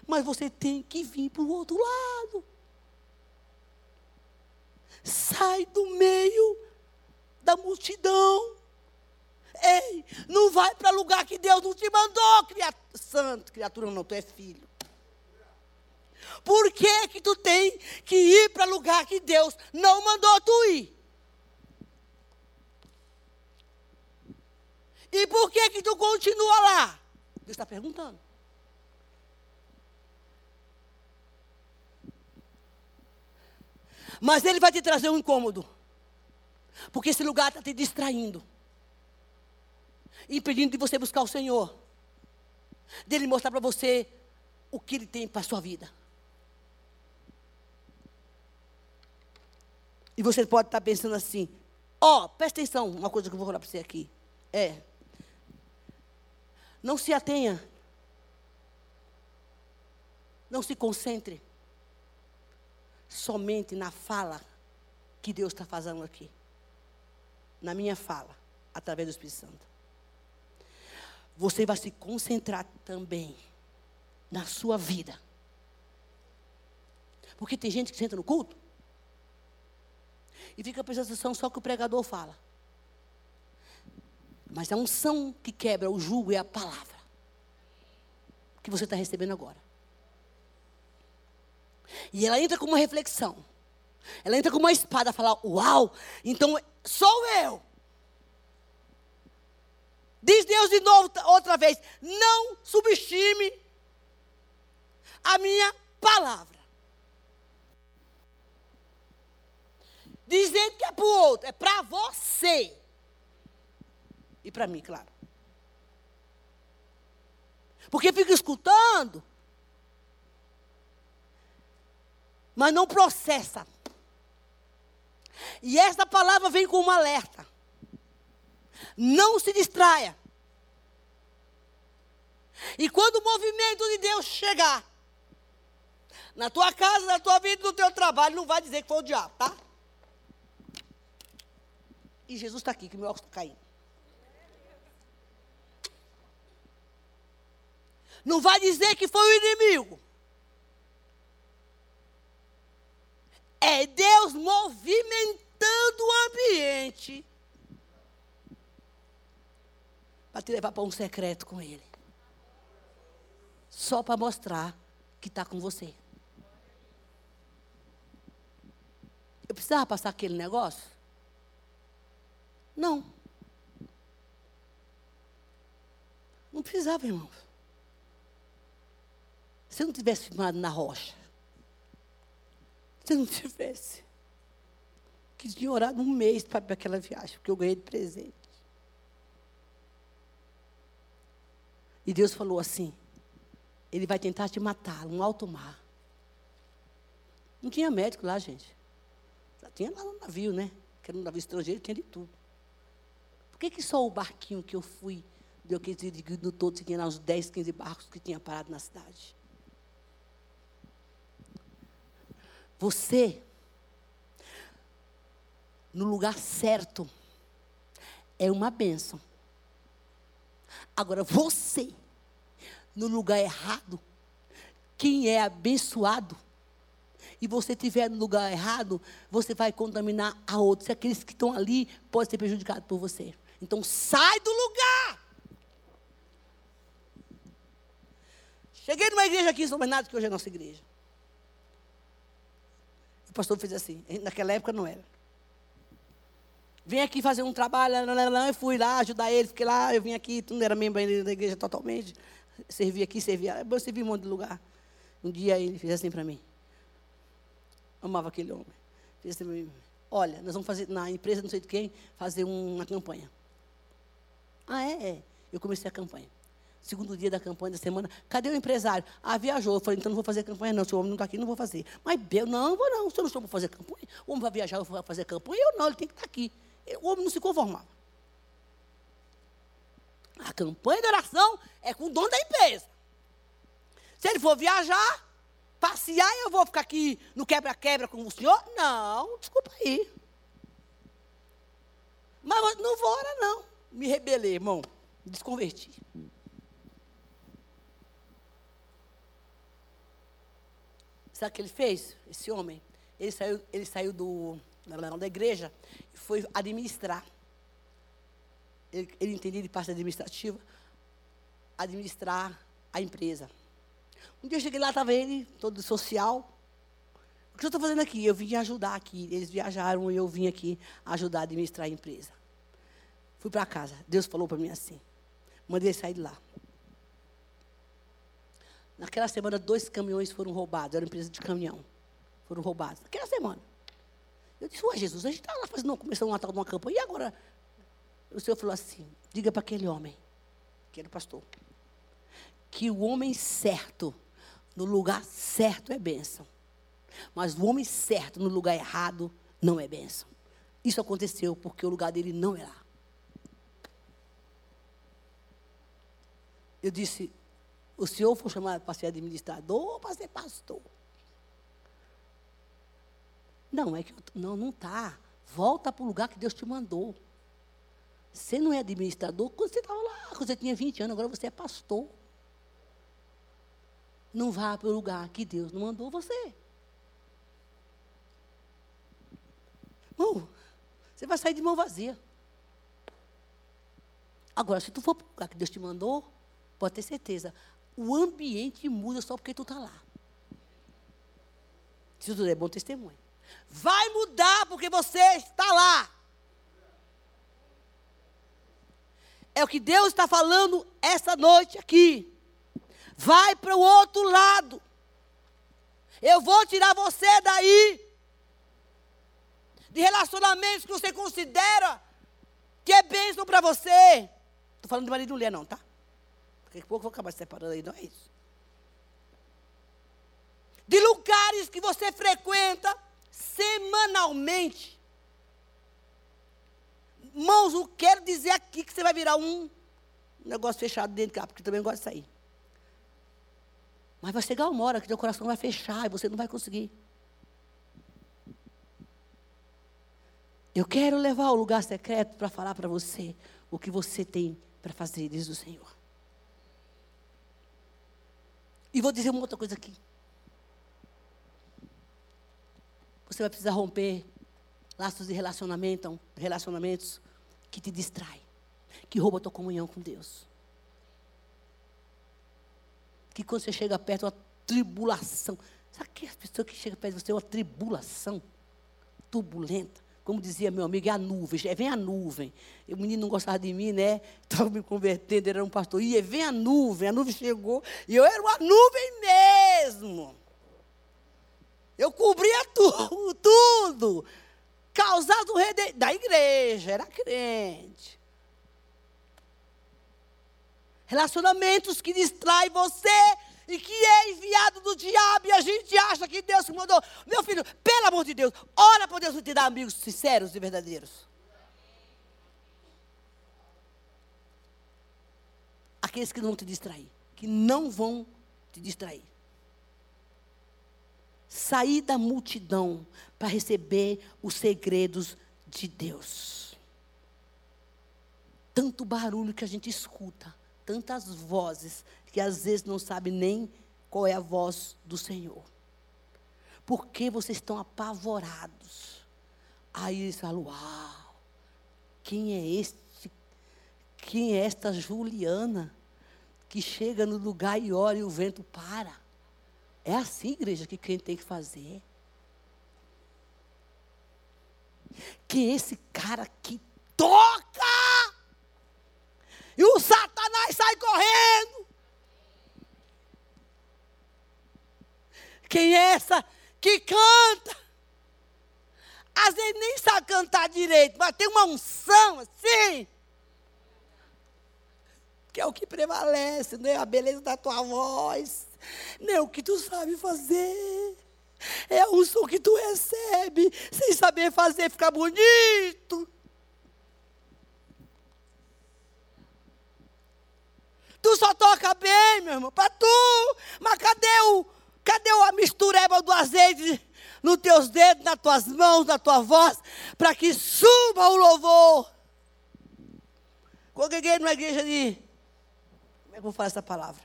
Mas você tem que vir para o outro lado. Sai do meio da multidão. Ei, não vai para lugar que Deus não te mandou, criatura. Santo, criatura não, tu é filho. Por que que tu tem que ir para lugar que Deus não mandou tu ir? E por que que tu continua lá? Deus está perguntando. Mas ele vai te trazer um incômodo. Porque esse lugar está te distraindo. Impedindo de você buscar o Senhor. Dele mostrar para você o que ele tem para a sua vida. E você pode estar tá pensando assim: ó, oh, presta atenção, uma coisa que eu vou falar para você aqui. É. Não se atenha. Não se concentre somente na fala que Deus está fazendo aqui. Na minha fala, através do Espírito Santo. Você vai se concentrar também na sua vida. Porque tem gente que senta no culto e fica prestando atenção só que o pregador fala. Mas a unção que quebra o jugo é a palavra que você está recebendo agora. E ela entra com uma reflexão. Ela entra com uma espada a falar: Uau, então sou eu. Diz Deus de novo, outra vez: Não subestime a minha palavra. Dizendo que é para o outro, é para você. E para mim, claro. Porque fica escutando mas não processa. E essa palavra vem com um alerta. Não se distraia. E quando o movimento de Deus chegar na tua casa, na tua vida, no teu trabalho, não vai dizer que foi o diabo, tá? E Jesus está aqui, que meu óculos está caindo. Não vai dizer que foi o inimigo. É Deus movimentando o ambiente para te levar para um secreto com Ele. Só para mostrar que está com você. Eu precisava passar aquele negócio? Não. Não precisava, irmãos. Se eu não tivesse filmado na rocha, se não tivesse, que tinha orado um mês para aquela viagem, porque eu ganhei de presente. E Deus falou assim: Ele vai tentar te matar, um alto mar. Não tinha médico lá, gente. Tinha lá no navio, né? Que era um navio estrangeiro, tinha de tudo. Por que, que só o barquinho que eu fui, deu que no todo, tinha lá uns 10, 15 barcos que tinha parado na cidade? Você, no lugar certo, é uma bênção. Agora, você, no lugar errado, quem é abençoado, e você estiver no lugar errado, você vai contaminar a outros. E aqueles que estão ali podem ser prejudicados por você. Então, sai do lugar. Cheguei numa igreja aqui em São Bernardo, que hoje é a nossa igreja. O pastor fez assim. Naquela época não era. Vem aqui fazer um trabalho, eu fui lá ajudar ele, fiquei lá, eu vim aqui, tu não era membro ainda da igreja totalmente. Servi aqui, servia, eu servi um monte de lugar. Um dia ele fez assim para mim. Amava aquele homem. Fez assim para mim. Olha, nós vamos fazer na empresa, não sei de quem, fazer uma campanha. Ah, é? É. Eu comecei a campanha segundo dia da campanha da semana, cadê o empresário? Ah, viajou. Eu falei, então não vou fazer campanha, não. Se o homem não está aqui, não vou fazer. Mas eu não, vou não. Se eu não estou para fazer campanha, o homem vai viajar, eu vou fazer campanha. Eu não, ele tem que estar tá aqui. O homem não se conformava. A campanha de oração é com o dono da empresa. Se ele for viajar, passear eu vou ficar aqui no quebra-quebra com o senhor? Não, desculpa aí. Mas não vou orar, não. Me rebelei, irmão. Me desconverti. Sabe o que ele fez? Esse homem. Ele saiu, ele saiu do, da igreja e foi administrar. Ele, ele entendia de parte administrativa, administrar a empresa. Um dia eu cheguei lá, estava ele, todo social. O que eu estou fazendo aqui? Eu vim ajudar aqui. Eles viajaram e eu vim aqui ajudar a administrar a empresa. Fui para casa. Deus falou para mim assim. Mandei sair de lá. Naquela semana, dois caminhões foram roubados. Era uma empresa de caminhão. Foram roubados. Naquela semana. Eu disse, ué, Jesus, a gente está lá fazendo, uma tal de uma campanha. E agora? O Senhor falou assim, diga para aquele homem, que era o pastor, que o homem certo, no lugar certo é bênção. Mas o homem certo, no lugar errado, não é bênção. Isso aconteceu porque o lugar dele não é lá. Eu disse, o senhor foi chamado para ser administrador ou para ser pastor? Não, é que não, não está. Volta para o lugar que Deus te mandou. Você não é administrador quando você estava lá, quando você tinha 20 anos, agora você é pastor. Não vá para o lugar que Deus não mandou você. Você vai sair de mão vazia. Agora, se tu for para o lugar que Deus te mandou, pode ter certeza, o ambiente muda só porque tu está lá. Se tudo é bom testemunho. Vai mudar porque você está lá. É o que Deus está falando essa noite aqui. Vai para o outro lado. Eu vou tirar você daí. De relacionamentos que você considera que é bênção para você. Estou falando de marido e mulher, não, tá? Daqui a pouco eu vou acabar separando aí, não é isso. De lugares que você frequenta semanalmente. Mãos, eu quero dizer aqui que você vai virar um negócio fechado dentro de cá, porque também gosta de sair. Mas vai chegar uma hora que teu coração vai fechar e você não vai conseguir. Eu quero levar ao lugar secreto para falar para você o que você tem para fazer, diz o Senhor. E vou dizer uma outra coisa aqui. Você vai precisar romper laços de relacionamento, relacionamentos que te distraem, que roubam a tua comunhão com Deus. Que quando você chega perto, é uma tribulação. Sabe que a pessoa que chega perto de você é uma tribulação turbulenta? Como dizia meu amigo, é a nuvem, é, vem a nuvem. O menino não gostava de mim, né? Estava me convertendo, era um pastor. E vem a nuvem, a nuvem chegou. E eu era uma nuvem mesmo. Eu cobria tudo, tudo. Causado rede... da igreja, era crente. Relacionamentos que distraem você e que é enviado do diabo e a gente acha que Deus se mandou. Meu filho, pelo amor de Deus, ora para Deus te dar amigos sinceros e verdadeiros. Aqueles que não vão te distrair, que não vão te distrair. Sair da multidão para receber os segredos de Deus. Tanto barulho que a gente escuta, tantas vozes que às vezes não sabe nem qual é a voz do Senhor. Porque vocês estão apavorados. Aí eles falam: Uau, quem é este? Quem é esta Juliana que chega no lugar e ora e o vento para? É assim, igreja, que quem tem que fazer. Que esse cara que toca e o Satanás sai correndo. Quem é essa que canta? Às vezes nem sabe cantar direito, mas tem uma unção assim. Que é o que prevalece, não é a beleza da tua voz, não é o que tu sabe fazer. É a unção que tu recebe, sem saber fazer, ficar bonito. Tu só toca bem, meu irmão, para tu. Mas cadê o Cadê a mistureba do azeite nos teus dedos, nas tuas mãos, na tua voz, para que suba o louvor? Congreguei numa igreja de. Como é que eu vou falar essa palavra?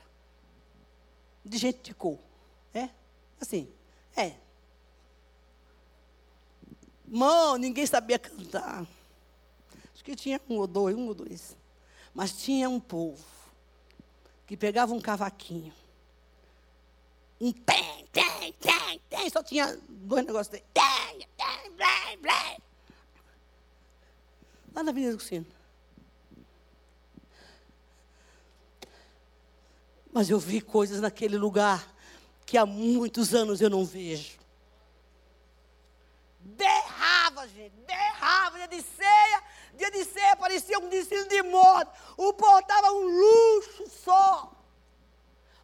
De gente de cor. É? Assim. É. Mão, ninguém sabia cantar. Acho que tinha um ou dois, um ou dois. Mas tinha um povo que pegava um cavaquinho. Um tem, tem, tem, tem. Só tinha dois negócios. Tem, tem, tem, blém. Lá na Avenida do Sino. Mas eu vi coisas naquele lugar que há muitos anos eu não vejo. Berrava, gente, berrava, dia de ceia, dia de ceia parecia um destino de morte. O povo estava um luxo só.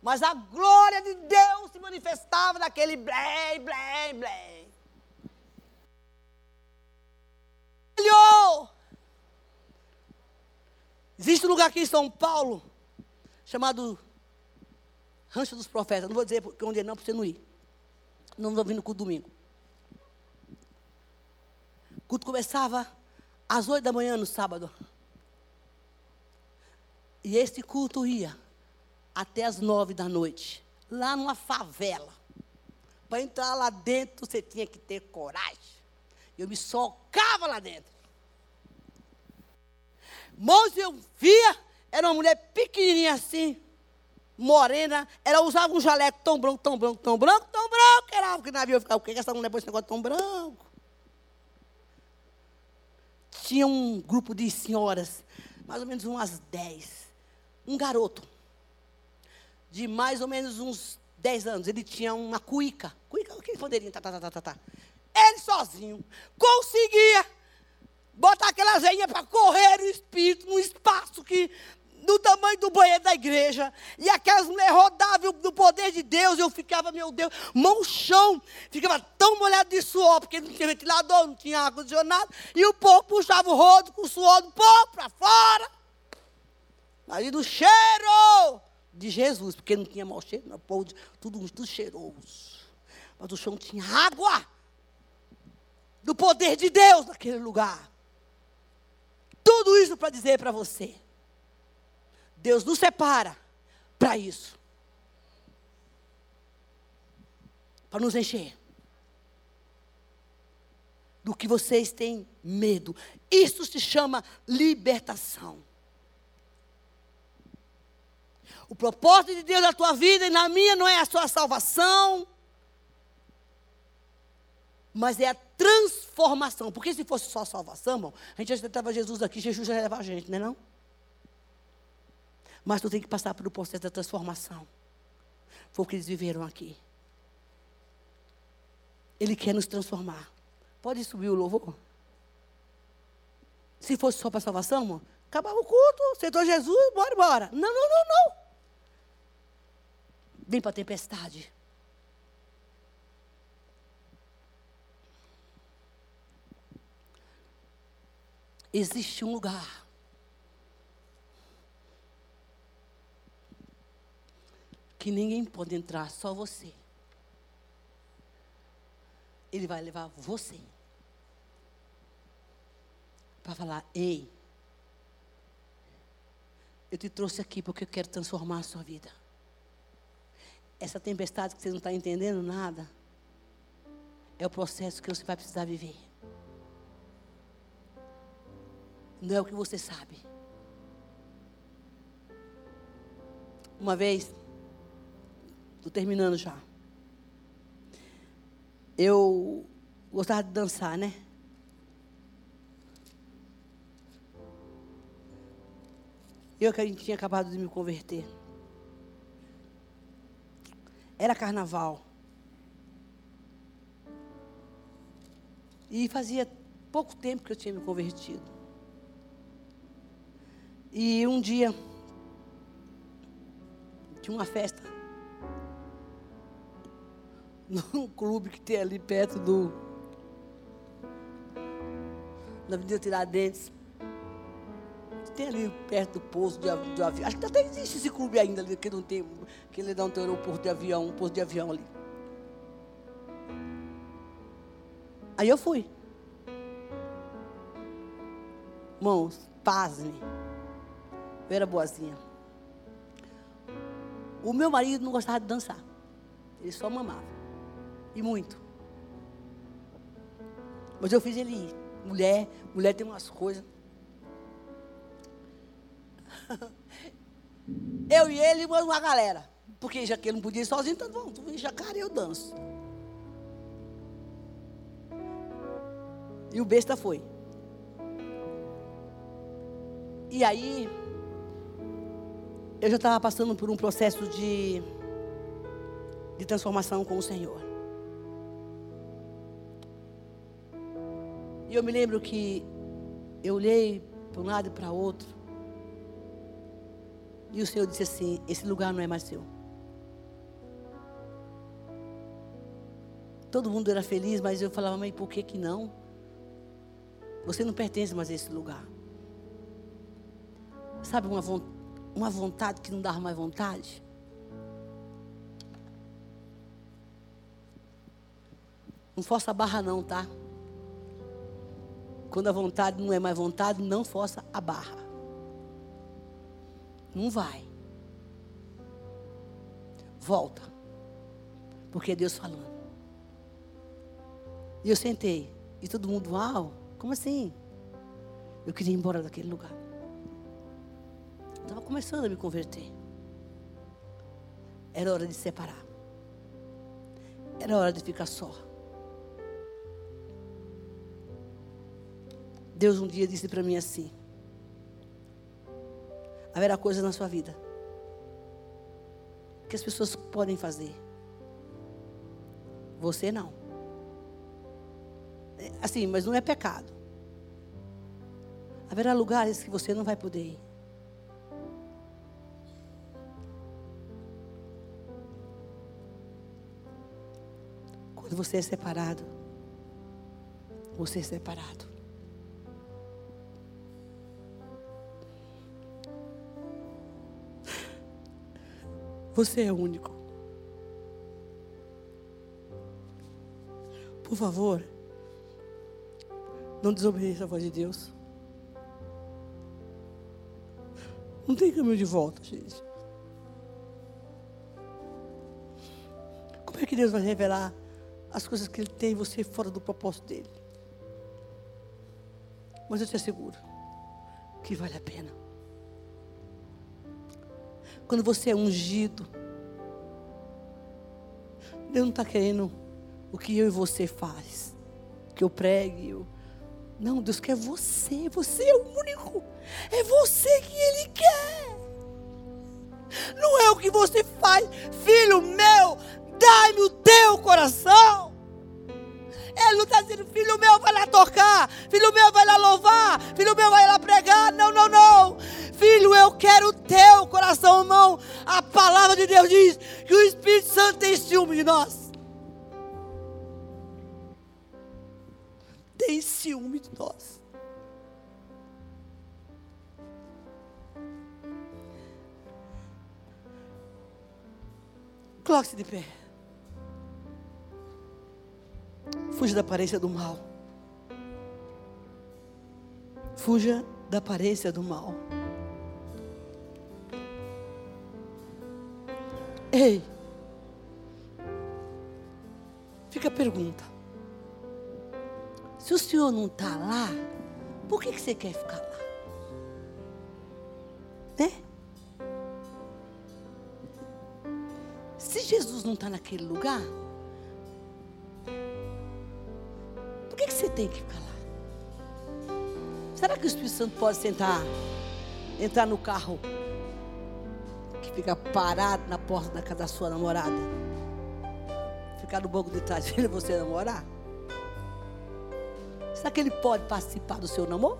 Mas a glória de Deus se manifestava naquele blém, blém, blém. Existe um lugar aqui em São Paulo chamado Rancho dos Profetas. Não vou dizer onde é não, para você não ir. Não estou vindo culto domingo. O culto começava às oito da manhã no sábado. E esse culto ia até às nove da noite. Lá numa favela. Para entrar lá dentro, você tinha que ter coragem. Eu me socava lá dentro. Moço, eu via, era uma mulher pequenininha assim, morena. Ela usava um jaleco tão branco, tão branco, tão branco, tão branco. Era que navio ficava, o que essa mulher põe esse negócio tão branco? Tinha um grupo de senhoras, mais ou menos umas dez. Um garoto, de mais ou menos uns dez anos. Ele tinha uma cuíca. Cuíca, que poderia, tá, tá, tá, tá, tá, tá. Ele sozinho conseguia botar aquelas veinhas para correr no espírito, num espaço que do tamanho do banheiro da igreja. E aquelas mulheres rodavam no poder de Deus. Eu ficava, meu Deus, mão chão. Ficava tão molhado de suor, porque não tinha ventilador, não tinha ar-condicionado. E o povo puxava o rodo com o suor do povo para fora. Ali do cheiro de Jesus, porque não tinha mau cheiro, não, povo, tudo, tudo cheiroso. Mas o chão tinha água do poder de Deus naquele lugar. Tudo isso para dizer para você Deus nos separa para isso. Para nos encher. Do que vocês têm medo. Isso se chama libertação. O propósito de Deus na tua vida e na minha não é a sua salvação, mas é a transformação. Porque se fosse só salvação, irmão, a gente aceitava Jesus aqui, Jesus já leva a gente, não é não? Mas tu tem que passar pelo processo da transformação. Foi o que eles viveram aqui. Ele quer nos transformar. Pode subir o louvor? Se fosse só para salvação, irmão, acabava o culto, aceitou Jesus, bora embora. Não, não, não, não. Vem para a tempestade. Existe um lugar que ninguém pode entrar, só você. Ele vai levar você para falar: Ei, eu te trouxe aqui porque eu quero transformar a sua vida. Essa tempestade que você não está entendendo nada, é o processo que você vai precisar viver. Não é o que você sabe. Uma vez, Estou terminando já. Eu gostava de dançar, né? Eu que tinha acabado de me converter. Era carnaval. E fazia pouco tempo que eu tinha me convertido. E um dia tinha uma festa num clube que tem ali perto do. Na Avenida Tiradentes. Tem ali perto do posto de, de avião. Acho que até existe esse clube ainda ali, que não tem, que ele não tem aeroporto de avião, um posto de avião ali. Aí eu fui. Mãos, pasme. Eu era boazinha. O meu marido não gostava de dançar. Ele só mamava. E muito. Mas eu fiz ele ir. Mulher, mulher tem umas coisas. Eu e ele, uma galera. Porque já que ele não podia ir sozinho, então vamos, tu vem jacaré, eu danço. E o besta foi. E aí, eu já estava passando por um processo de, de transformação com o Senhor. E eu me lembro que eu olhei para um lado e para outro. E o Senhor disse assim: Esse lugar não é mais seu. Todo mundo era feliz, mas eu falava, mas por que que não? Você não pertence mais a esse lugar. Sabe uma, uma vontade que não dava mais vontade? Não força a barra não, tá? Quando a vontade não é mais vontade, não força a barra. Não vai. Volta. Porque é Deus falando. E eu sentei. E todo mundo, uau, como assim? Eu queria ir embora daquele lugar. Estava começando a me converter. Era hora de separar. Era hora de ficar só. Deus um dia disse para mim assim: haverá coisas na sua vida que as pessoas podem fazer. Você não. É, assim, mas não é pecado. Haverá lugares que você não vai poder ir. Quando você é separado, você é separado. Você é único. Por favor, não desobedeça a voz de Deus. Não tem caminho de volta, gente. Como é que Deus vai revelar as coisas que Ele tem em você fora do propósito dele? Mas eu te asseguro que vale a pena. Quando você é ungido, Deus não está querendo o que eu e você faz. Que eu pregue. Eu... Não, Deus quer você. Você é o único. É você que Ele quer. Não é o que você faz. Filho meu, dai-me o teu coração. Ele não está dizendo, filho meu, vai lá tocar, filho meu, vai lá louvar, filho meu, vai lá pregar. Não, não, não. Filho, eu quero o teu coração, irmão. A palavra de Deus diz que o Espírito Santo tem ciúme de nós. Tem ciúme de nós. Coloque-se de pé. Fuja da aparência do mal. Fuja da aparência do mal. Ei, fica a pergunta. Se o senhor não está lá, por que, que você quer ficar lá? Né? Se Jesus não está naquele lugar, por que, que você tem que ficar lá? Será que o Espírito Santo pode sentar, entrar no carro fica parado na porta da casa da sua namorada? Ficar no banco de trás vendo você namorar? Será que ele pode participar do seu namoro?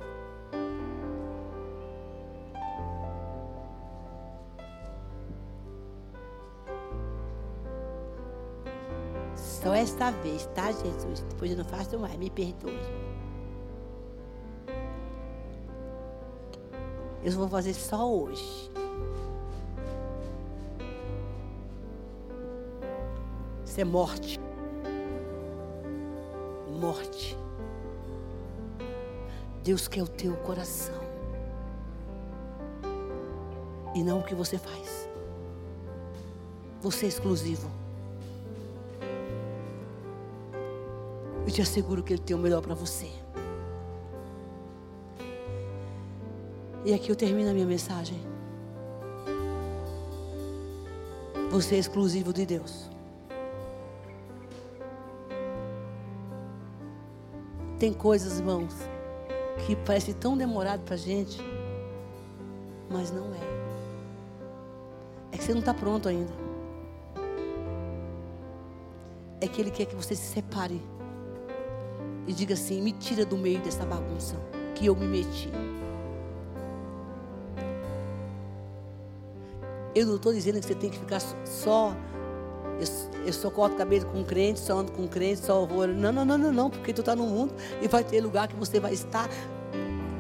Só esta vez, tá, Jesus? Depois eu não faço mais, me perdoe. Eu vou fazer só hoje. Isso é morte. morte. Deus quer o teu coração. E não o que você faz. Você é exclusivo. Eu te asseguro que Ele tem o melhor para você. E aqui eu termino a minha mensagem. Você é exclusivo de Deus. Tem coisas, irmãos, que parece tão demorado para a gente, mas não é. É que você não está pronto ainda. É que Ele quer que você se separe e diga assim: me tira do meio dessa bagunça que eu me meti. Eu não estou dizendo que você tem que ficar só. Eu, eu só corto cabelo com crente, só ando com crente, só vou. Não, não, não, não, não, porque tu está no mundo e vai ter lugar que você vai estar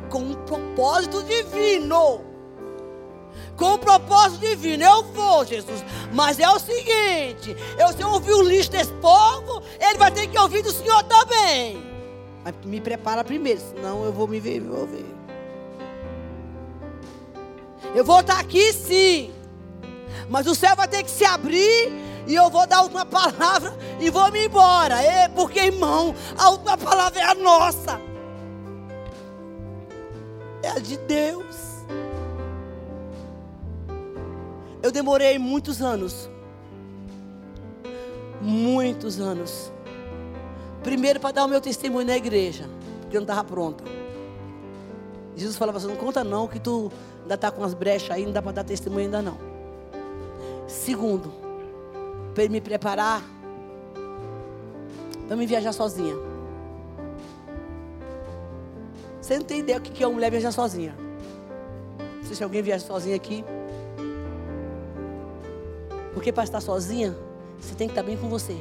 com um propósito divino. Com um propósito divino. Eu vou, Jesus. Mas é o seguinte: eu, se eu ouvir o lixo desse povo, ele vai ter que ouvir do Senhor também. Mas me prepara primeiro, senão eu vou me ver, vou ver. Eu vou estar aqui sim. Mas o céu vai ter que se abrir e eu vou dar a última palavra e vou me embora. É porque, irmão, a última palavra é a nossa. É a de Deus. Eu demorei muitos anos. Muitos anos. Primeiro para dar o meu testemunho na igreja, porque eu não estava pronta. Jesus falava assim: não conta não, que tu ainda está com as brechas aí, não dá para dar testemunho ainda não. Segundo, para me preparar para me viajar sozinha. Você não tem ideia o que é uma mulher viajar sozinha. Não sei se alguém viaja sozinha aqui. Porque para estar sozinha, você tem que estar bem com você.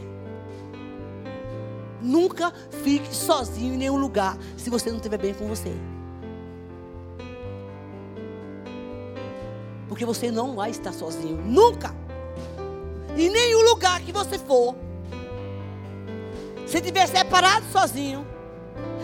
Nunca fique sozinho em nenhum lugar se você não estiver bem com você. Porque você não vai estar sozinho. Nunca. Em nenhum lugar que você for. Se estiver separado sozinho.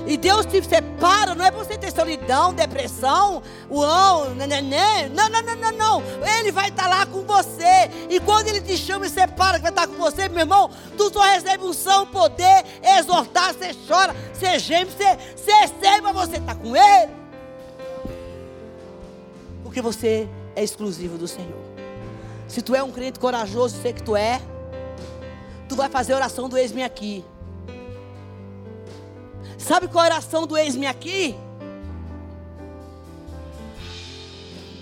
E Deus te separa, não é você ter solidão, depressão, uau, neném. Não, não, não, não, não. Ele vai estar lá com você. E quando ele te chama e separa, que vai estar com você, meu irmão, tu só recebe unção, poder, exortar, você chora, você geme, você, você recebe, mas você está com ele. Porque você é exclusivo do Senhor. Se tu é um crente corajoso, sei que tu é, tu vai fazer a oração do ex-me aqui. Sabe qual é a oração do ex-me aqui?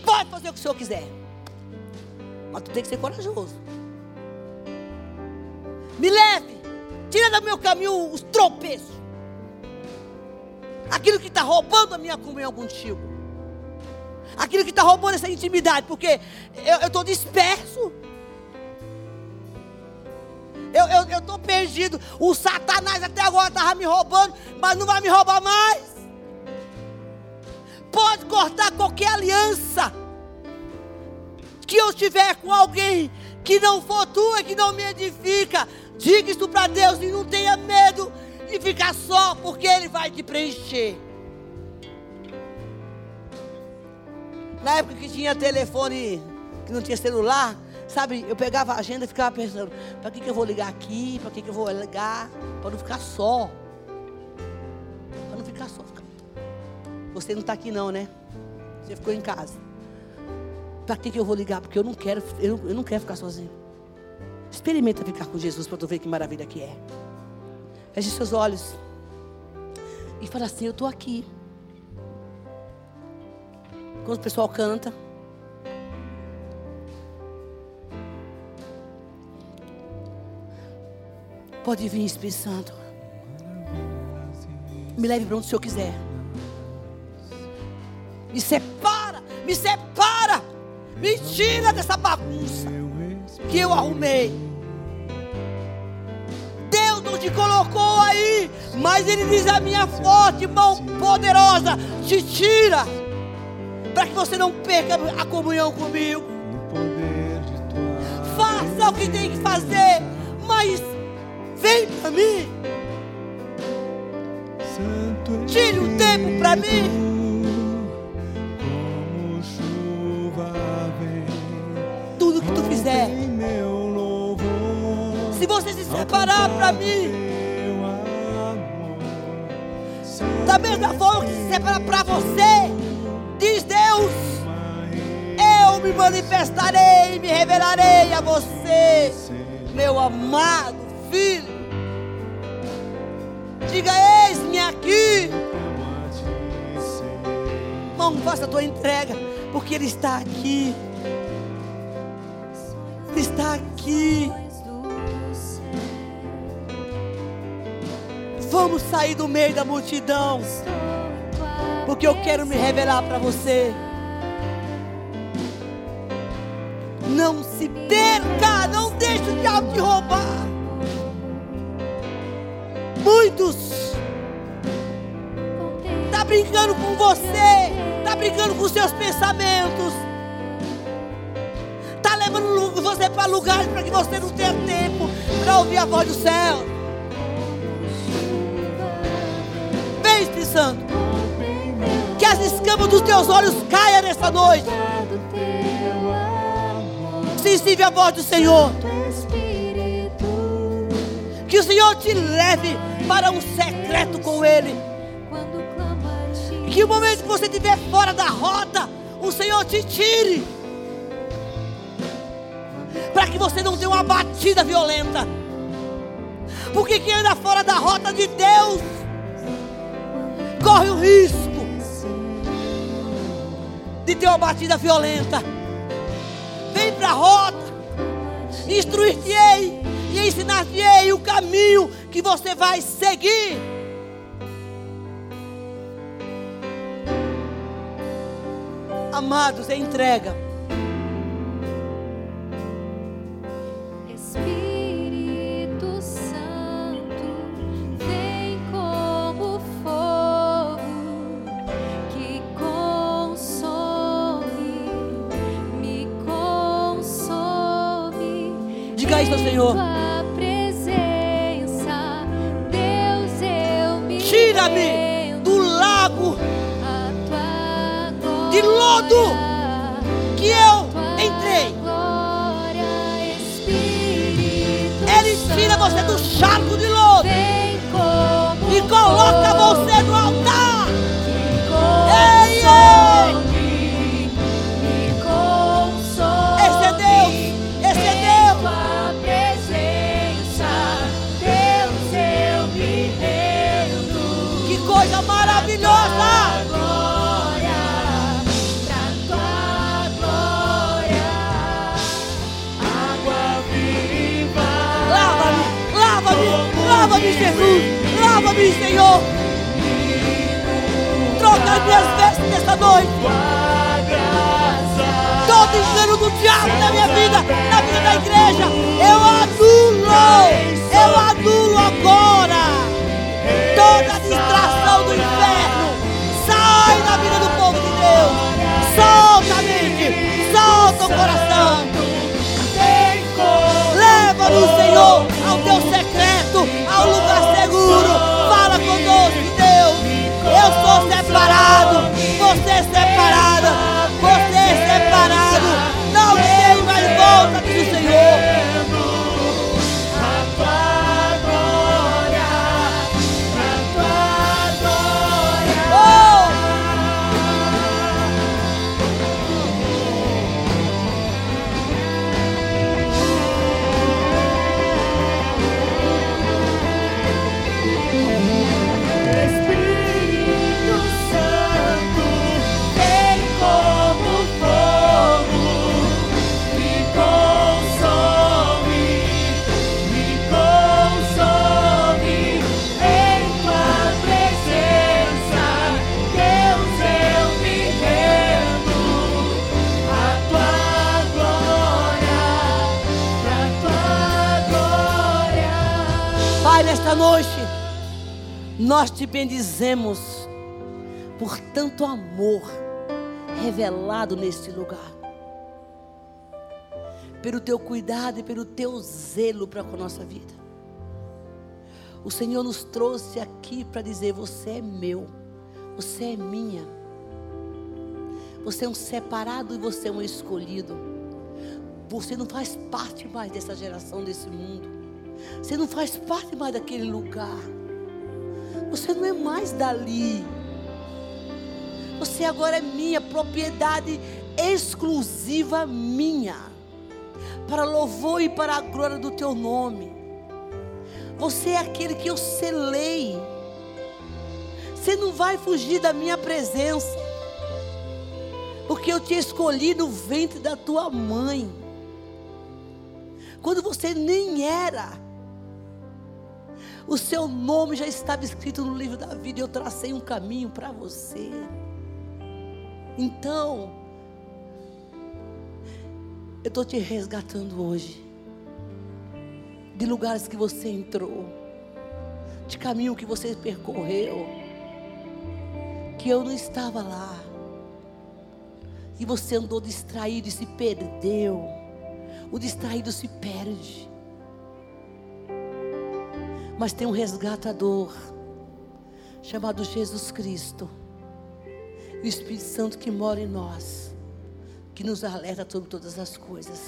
Pode fazer o que o Senhor quiser. Mas tu tem que ser corajoso. Me leve. Tira do meu caminho os tropeços. Aquilo que está roubando a minha comunhão contigo aquilo que está roubando essa intimidade, porque eu estou disperso. Eu estou perdido. O Satanás até agora estava me roubando, mas não vai me roubar mais. Pode cortar qualquer aliança que eu tiver com alguém que não for tua, que não me edifica. Diga isso para Deus e não tenha medo de ficar só, porque Ele vai te preencher. Na época que tinha telefone, que não tinha celular, sabe, eu pegava a agenda e ficava pensando, para que, que eu vou ligar aqui? Para que, que eu vou ligar? Para não ficar só. Para não ficar só. Você não está aqui não, né? Você ficou em casa. Para que, que eu vou ligar? Porque eu não quero, eu não, eu não quero ficar sozinho. Experimenta ficar com Jesus para tu ver que maravilha que é. Feche seus olhos. E fala assim, eu estou aqui. Quando o pessoal canta. Pode vir, Espírito Santo. Me leve para onde o Senhor quiser. Me separa, me separa. Me tira dessa bagunça que eu arrumei. Deus não te colocou aí, mas Ele diz: a minha forte mão poderosa te tira você não perca a comunhão comigo. Faça o que tem que fazer, mas vem para mim. Tire um tempo para mim. Tudo que tu fizer. Se você se separar para mim. Da mesma forma que se separa para você. Diz Deus. Me manifestarei, me revelarei a você, meu amado filho. Diga: Eis-me aqui. Irmão, faça a tua entrega, porque Ele está aqui. Ele está aqui. Vamos sair do meio da multidão, porque eu quero me revelar para você. Não se perca, não deixe o diabo te roubar. Muitos tá brincando com você, tá brincando com seus pensamentos, tá levando você para lugares para que você não tenha tempo para ouvir a voz do céu. Vem, Espírito Santo, que as escamas dos teus olhos caiam nessa noite. Sensível à voz do Senhor. Que o Senhor te leve para um secreto com Ele. Que o momento que você estiver fora da rota, o Senhor te tire. Para que você não tenha uma batida violenta. Porque quem anda fora da rota de Deus corre o risco de ter uma batida violenta. Instruir-te-ei e ensinar-te-ei o caminho que você vai seguir. Amados, é entrega. Bendizemos por tanto amor revelado neste lugar. Pelo teu cuidado e pelo teu zelo para com a nossa vida. O Senhor nos trouxe aqui para dizer: Você é meu, você é minha. Você é um separado e você é um escolhido. Você não faz parte mais dessa geração, desse mundo. Você não faz parte mais daquele lugar. Você não é mais dali. Você agora é minha, propriedade exclusiva minha. Para louvor e para a glória do teu nome. Você é aquele que eu selei. Você não vai fugir da minha presença. Porque eu te escolhi no ventre da tua mãe. Quando você nem era. O seu nome já estava escrito no livro da vida. Eu tracei um caminho para você. Então, eu estou te resgatando hoje. De lugares que você entrou. De caminho que você percorreu. Que eu não estava lá. E você andou distraído e se perdeu. O distraído se perde. Mas tem um resgatador chamado Jesus Cristo o Espírito Santo que mora em nós, que nos alerta sobre todas as coisas.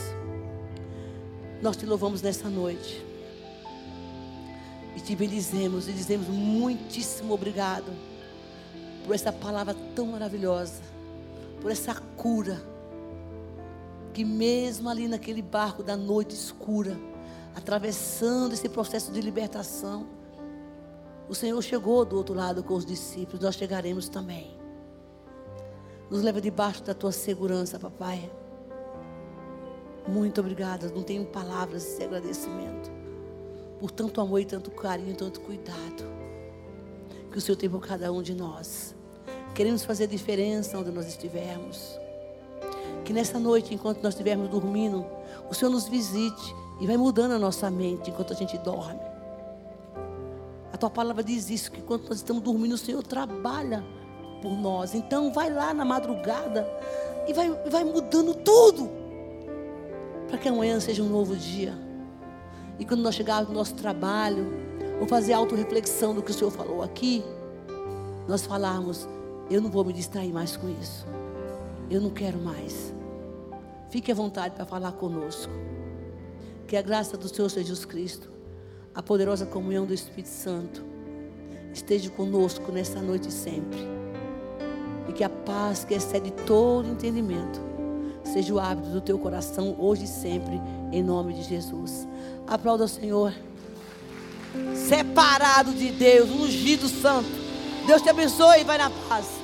Nós te louvamos nessa noite. E te bendizemos e dizemos muitíssimo obrigado por essa palavra tão maravilhosa, por essa cura. Que mesmo ali naquele barco da noite escura, atravessando esse processo de libertação, o Senhor chegou do outro lado com os discípulos, nós chegaremos também. Nos leva debaixo da tua segurança, papai. Muito obrigada. Não tenho palavras de agradecimento. Por tanto amor e tanto carinho, tanto cuidado. Que o Senhor tem por cada um de nós. Queremos fazer diferença onde nós estivermos. Que nessa noite, enquanto nós estivermos dormindo, o Senhor nos visite e vai mudando a nossa mente enquanto a gente dorme. A tua palavra diz isso: que enquanto nós estamos dormindo, o Senhor trabalha por nós. Então vai lá na madrugada e vai, vai mudando tudo. Para que amanhã seja um novo dia. E quando nós chegarmos no nosso trabalho, ou fazer auto-reflexão do que o Senhor falou aqui, nós falarmos, eu não vou me distrair mais com isso. Eu não quero mais. Fique à vontade para falar conosco. Que a graça do Senhor Jesus Cristo, a poderosa comunhão do Espírito Santo, esteja conosco nessa noite sempre e que a paz que excede todo entendimento seja o hábito do teu coração hoje e sempre, em nome de Jesus. Aplauda o Senhor. Separado de Deus, ungido santo. Deus te abençoe e vai na paz.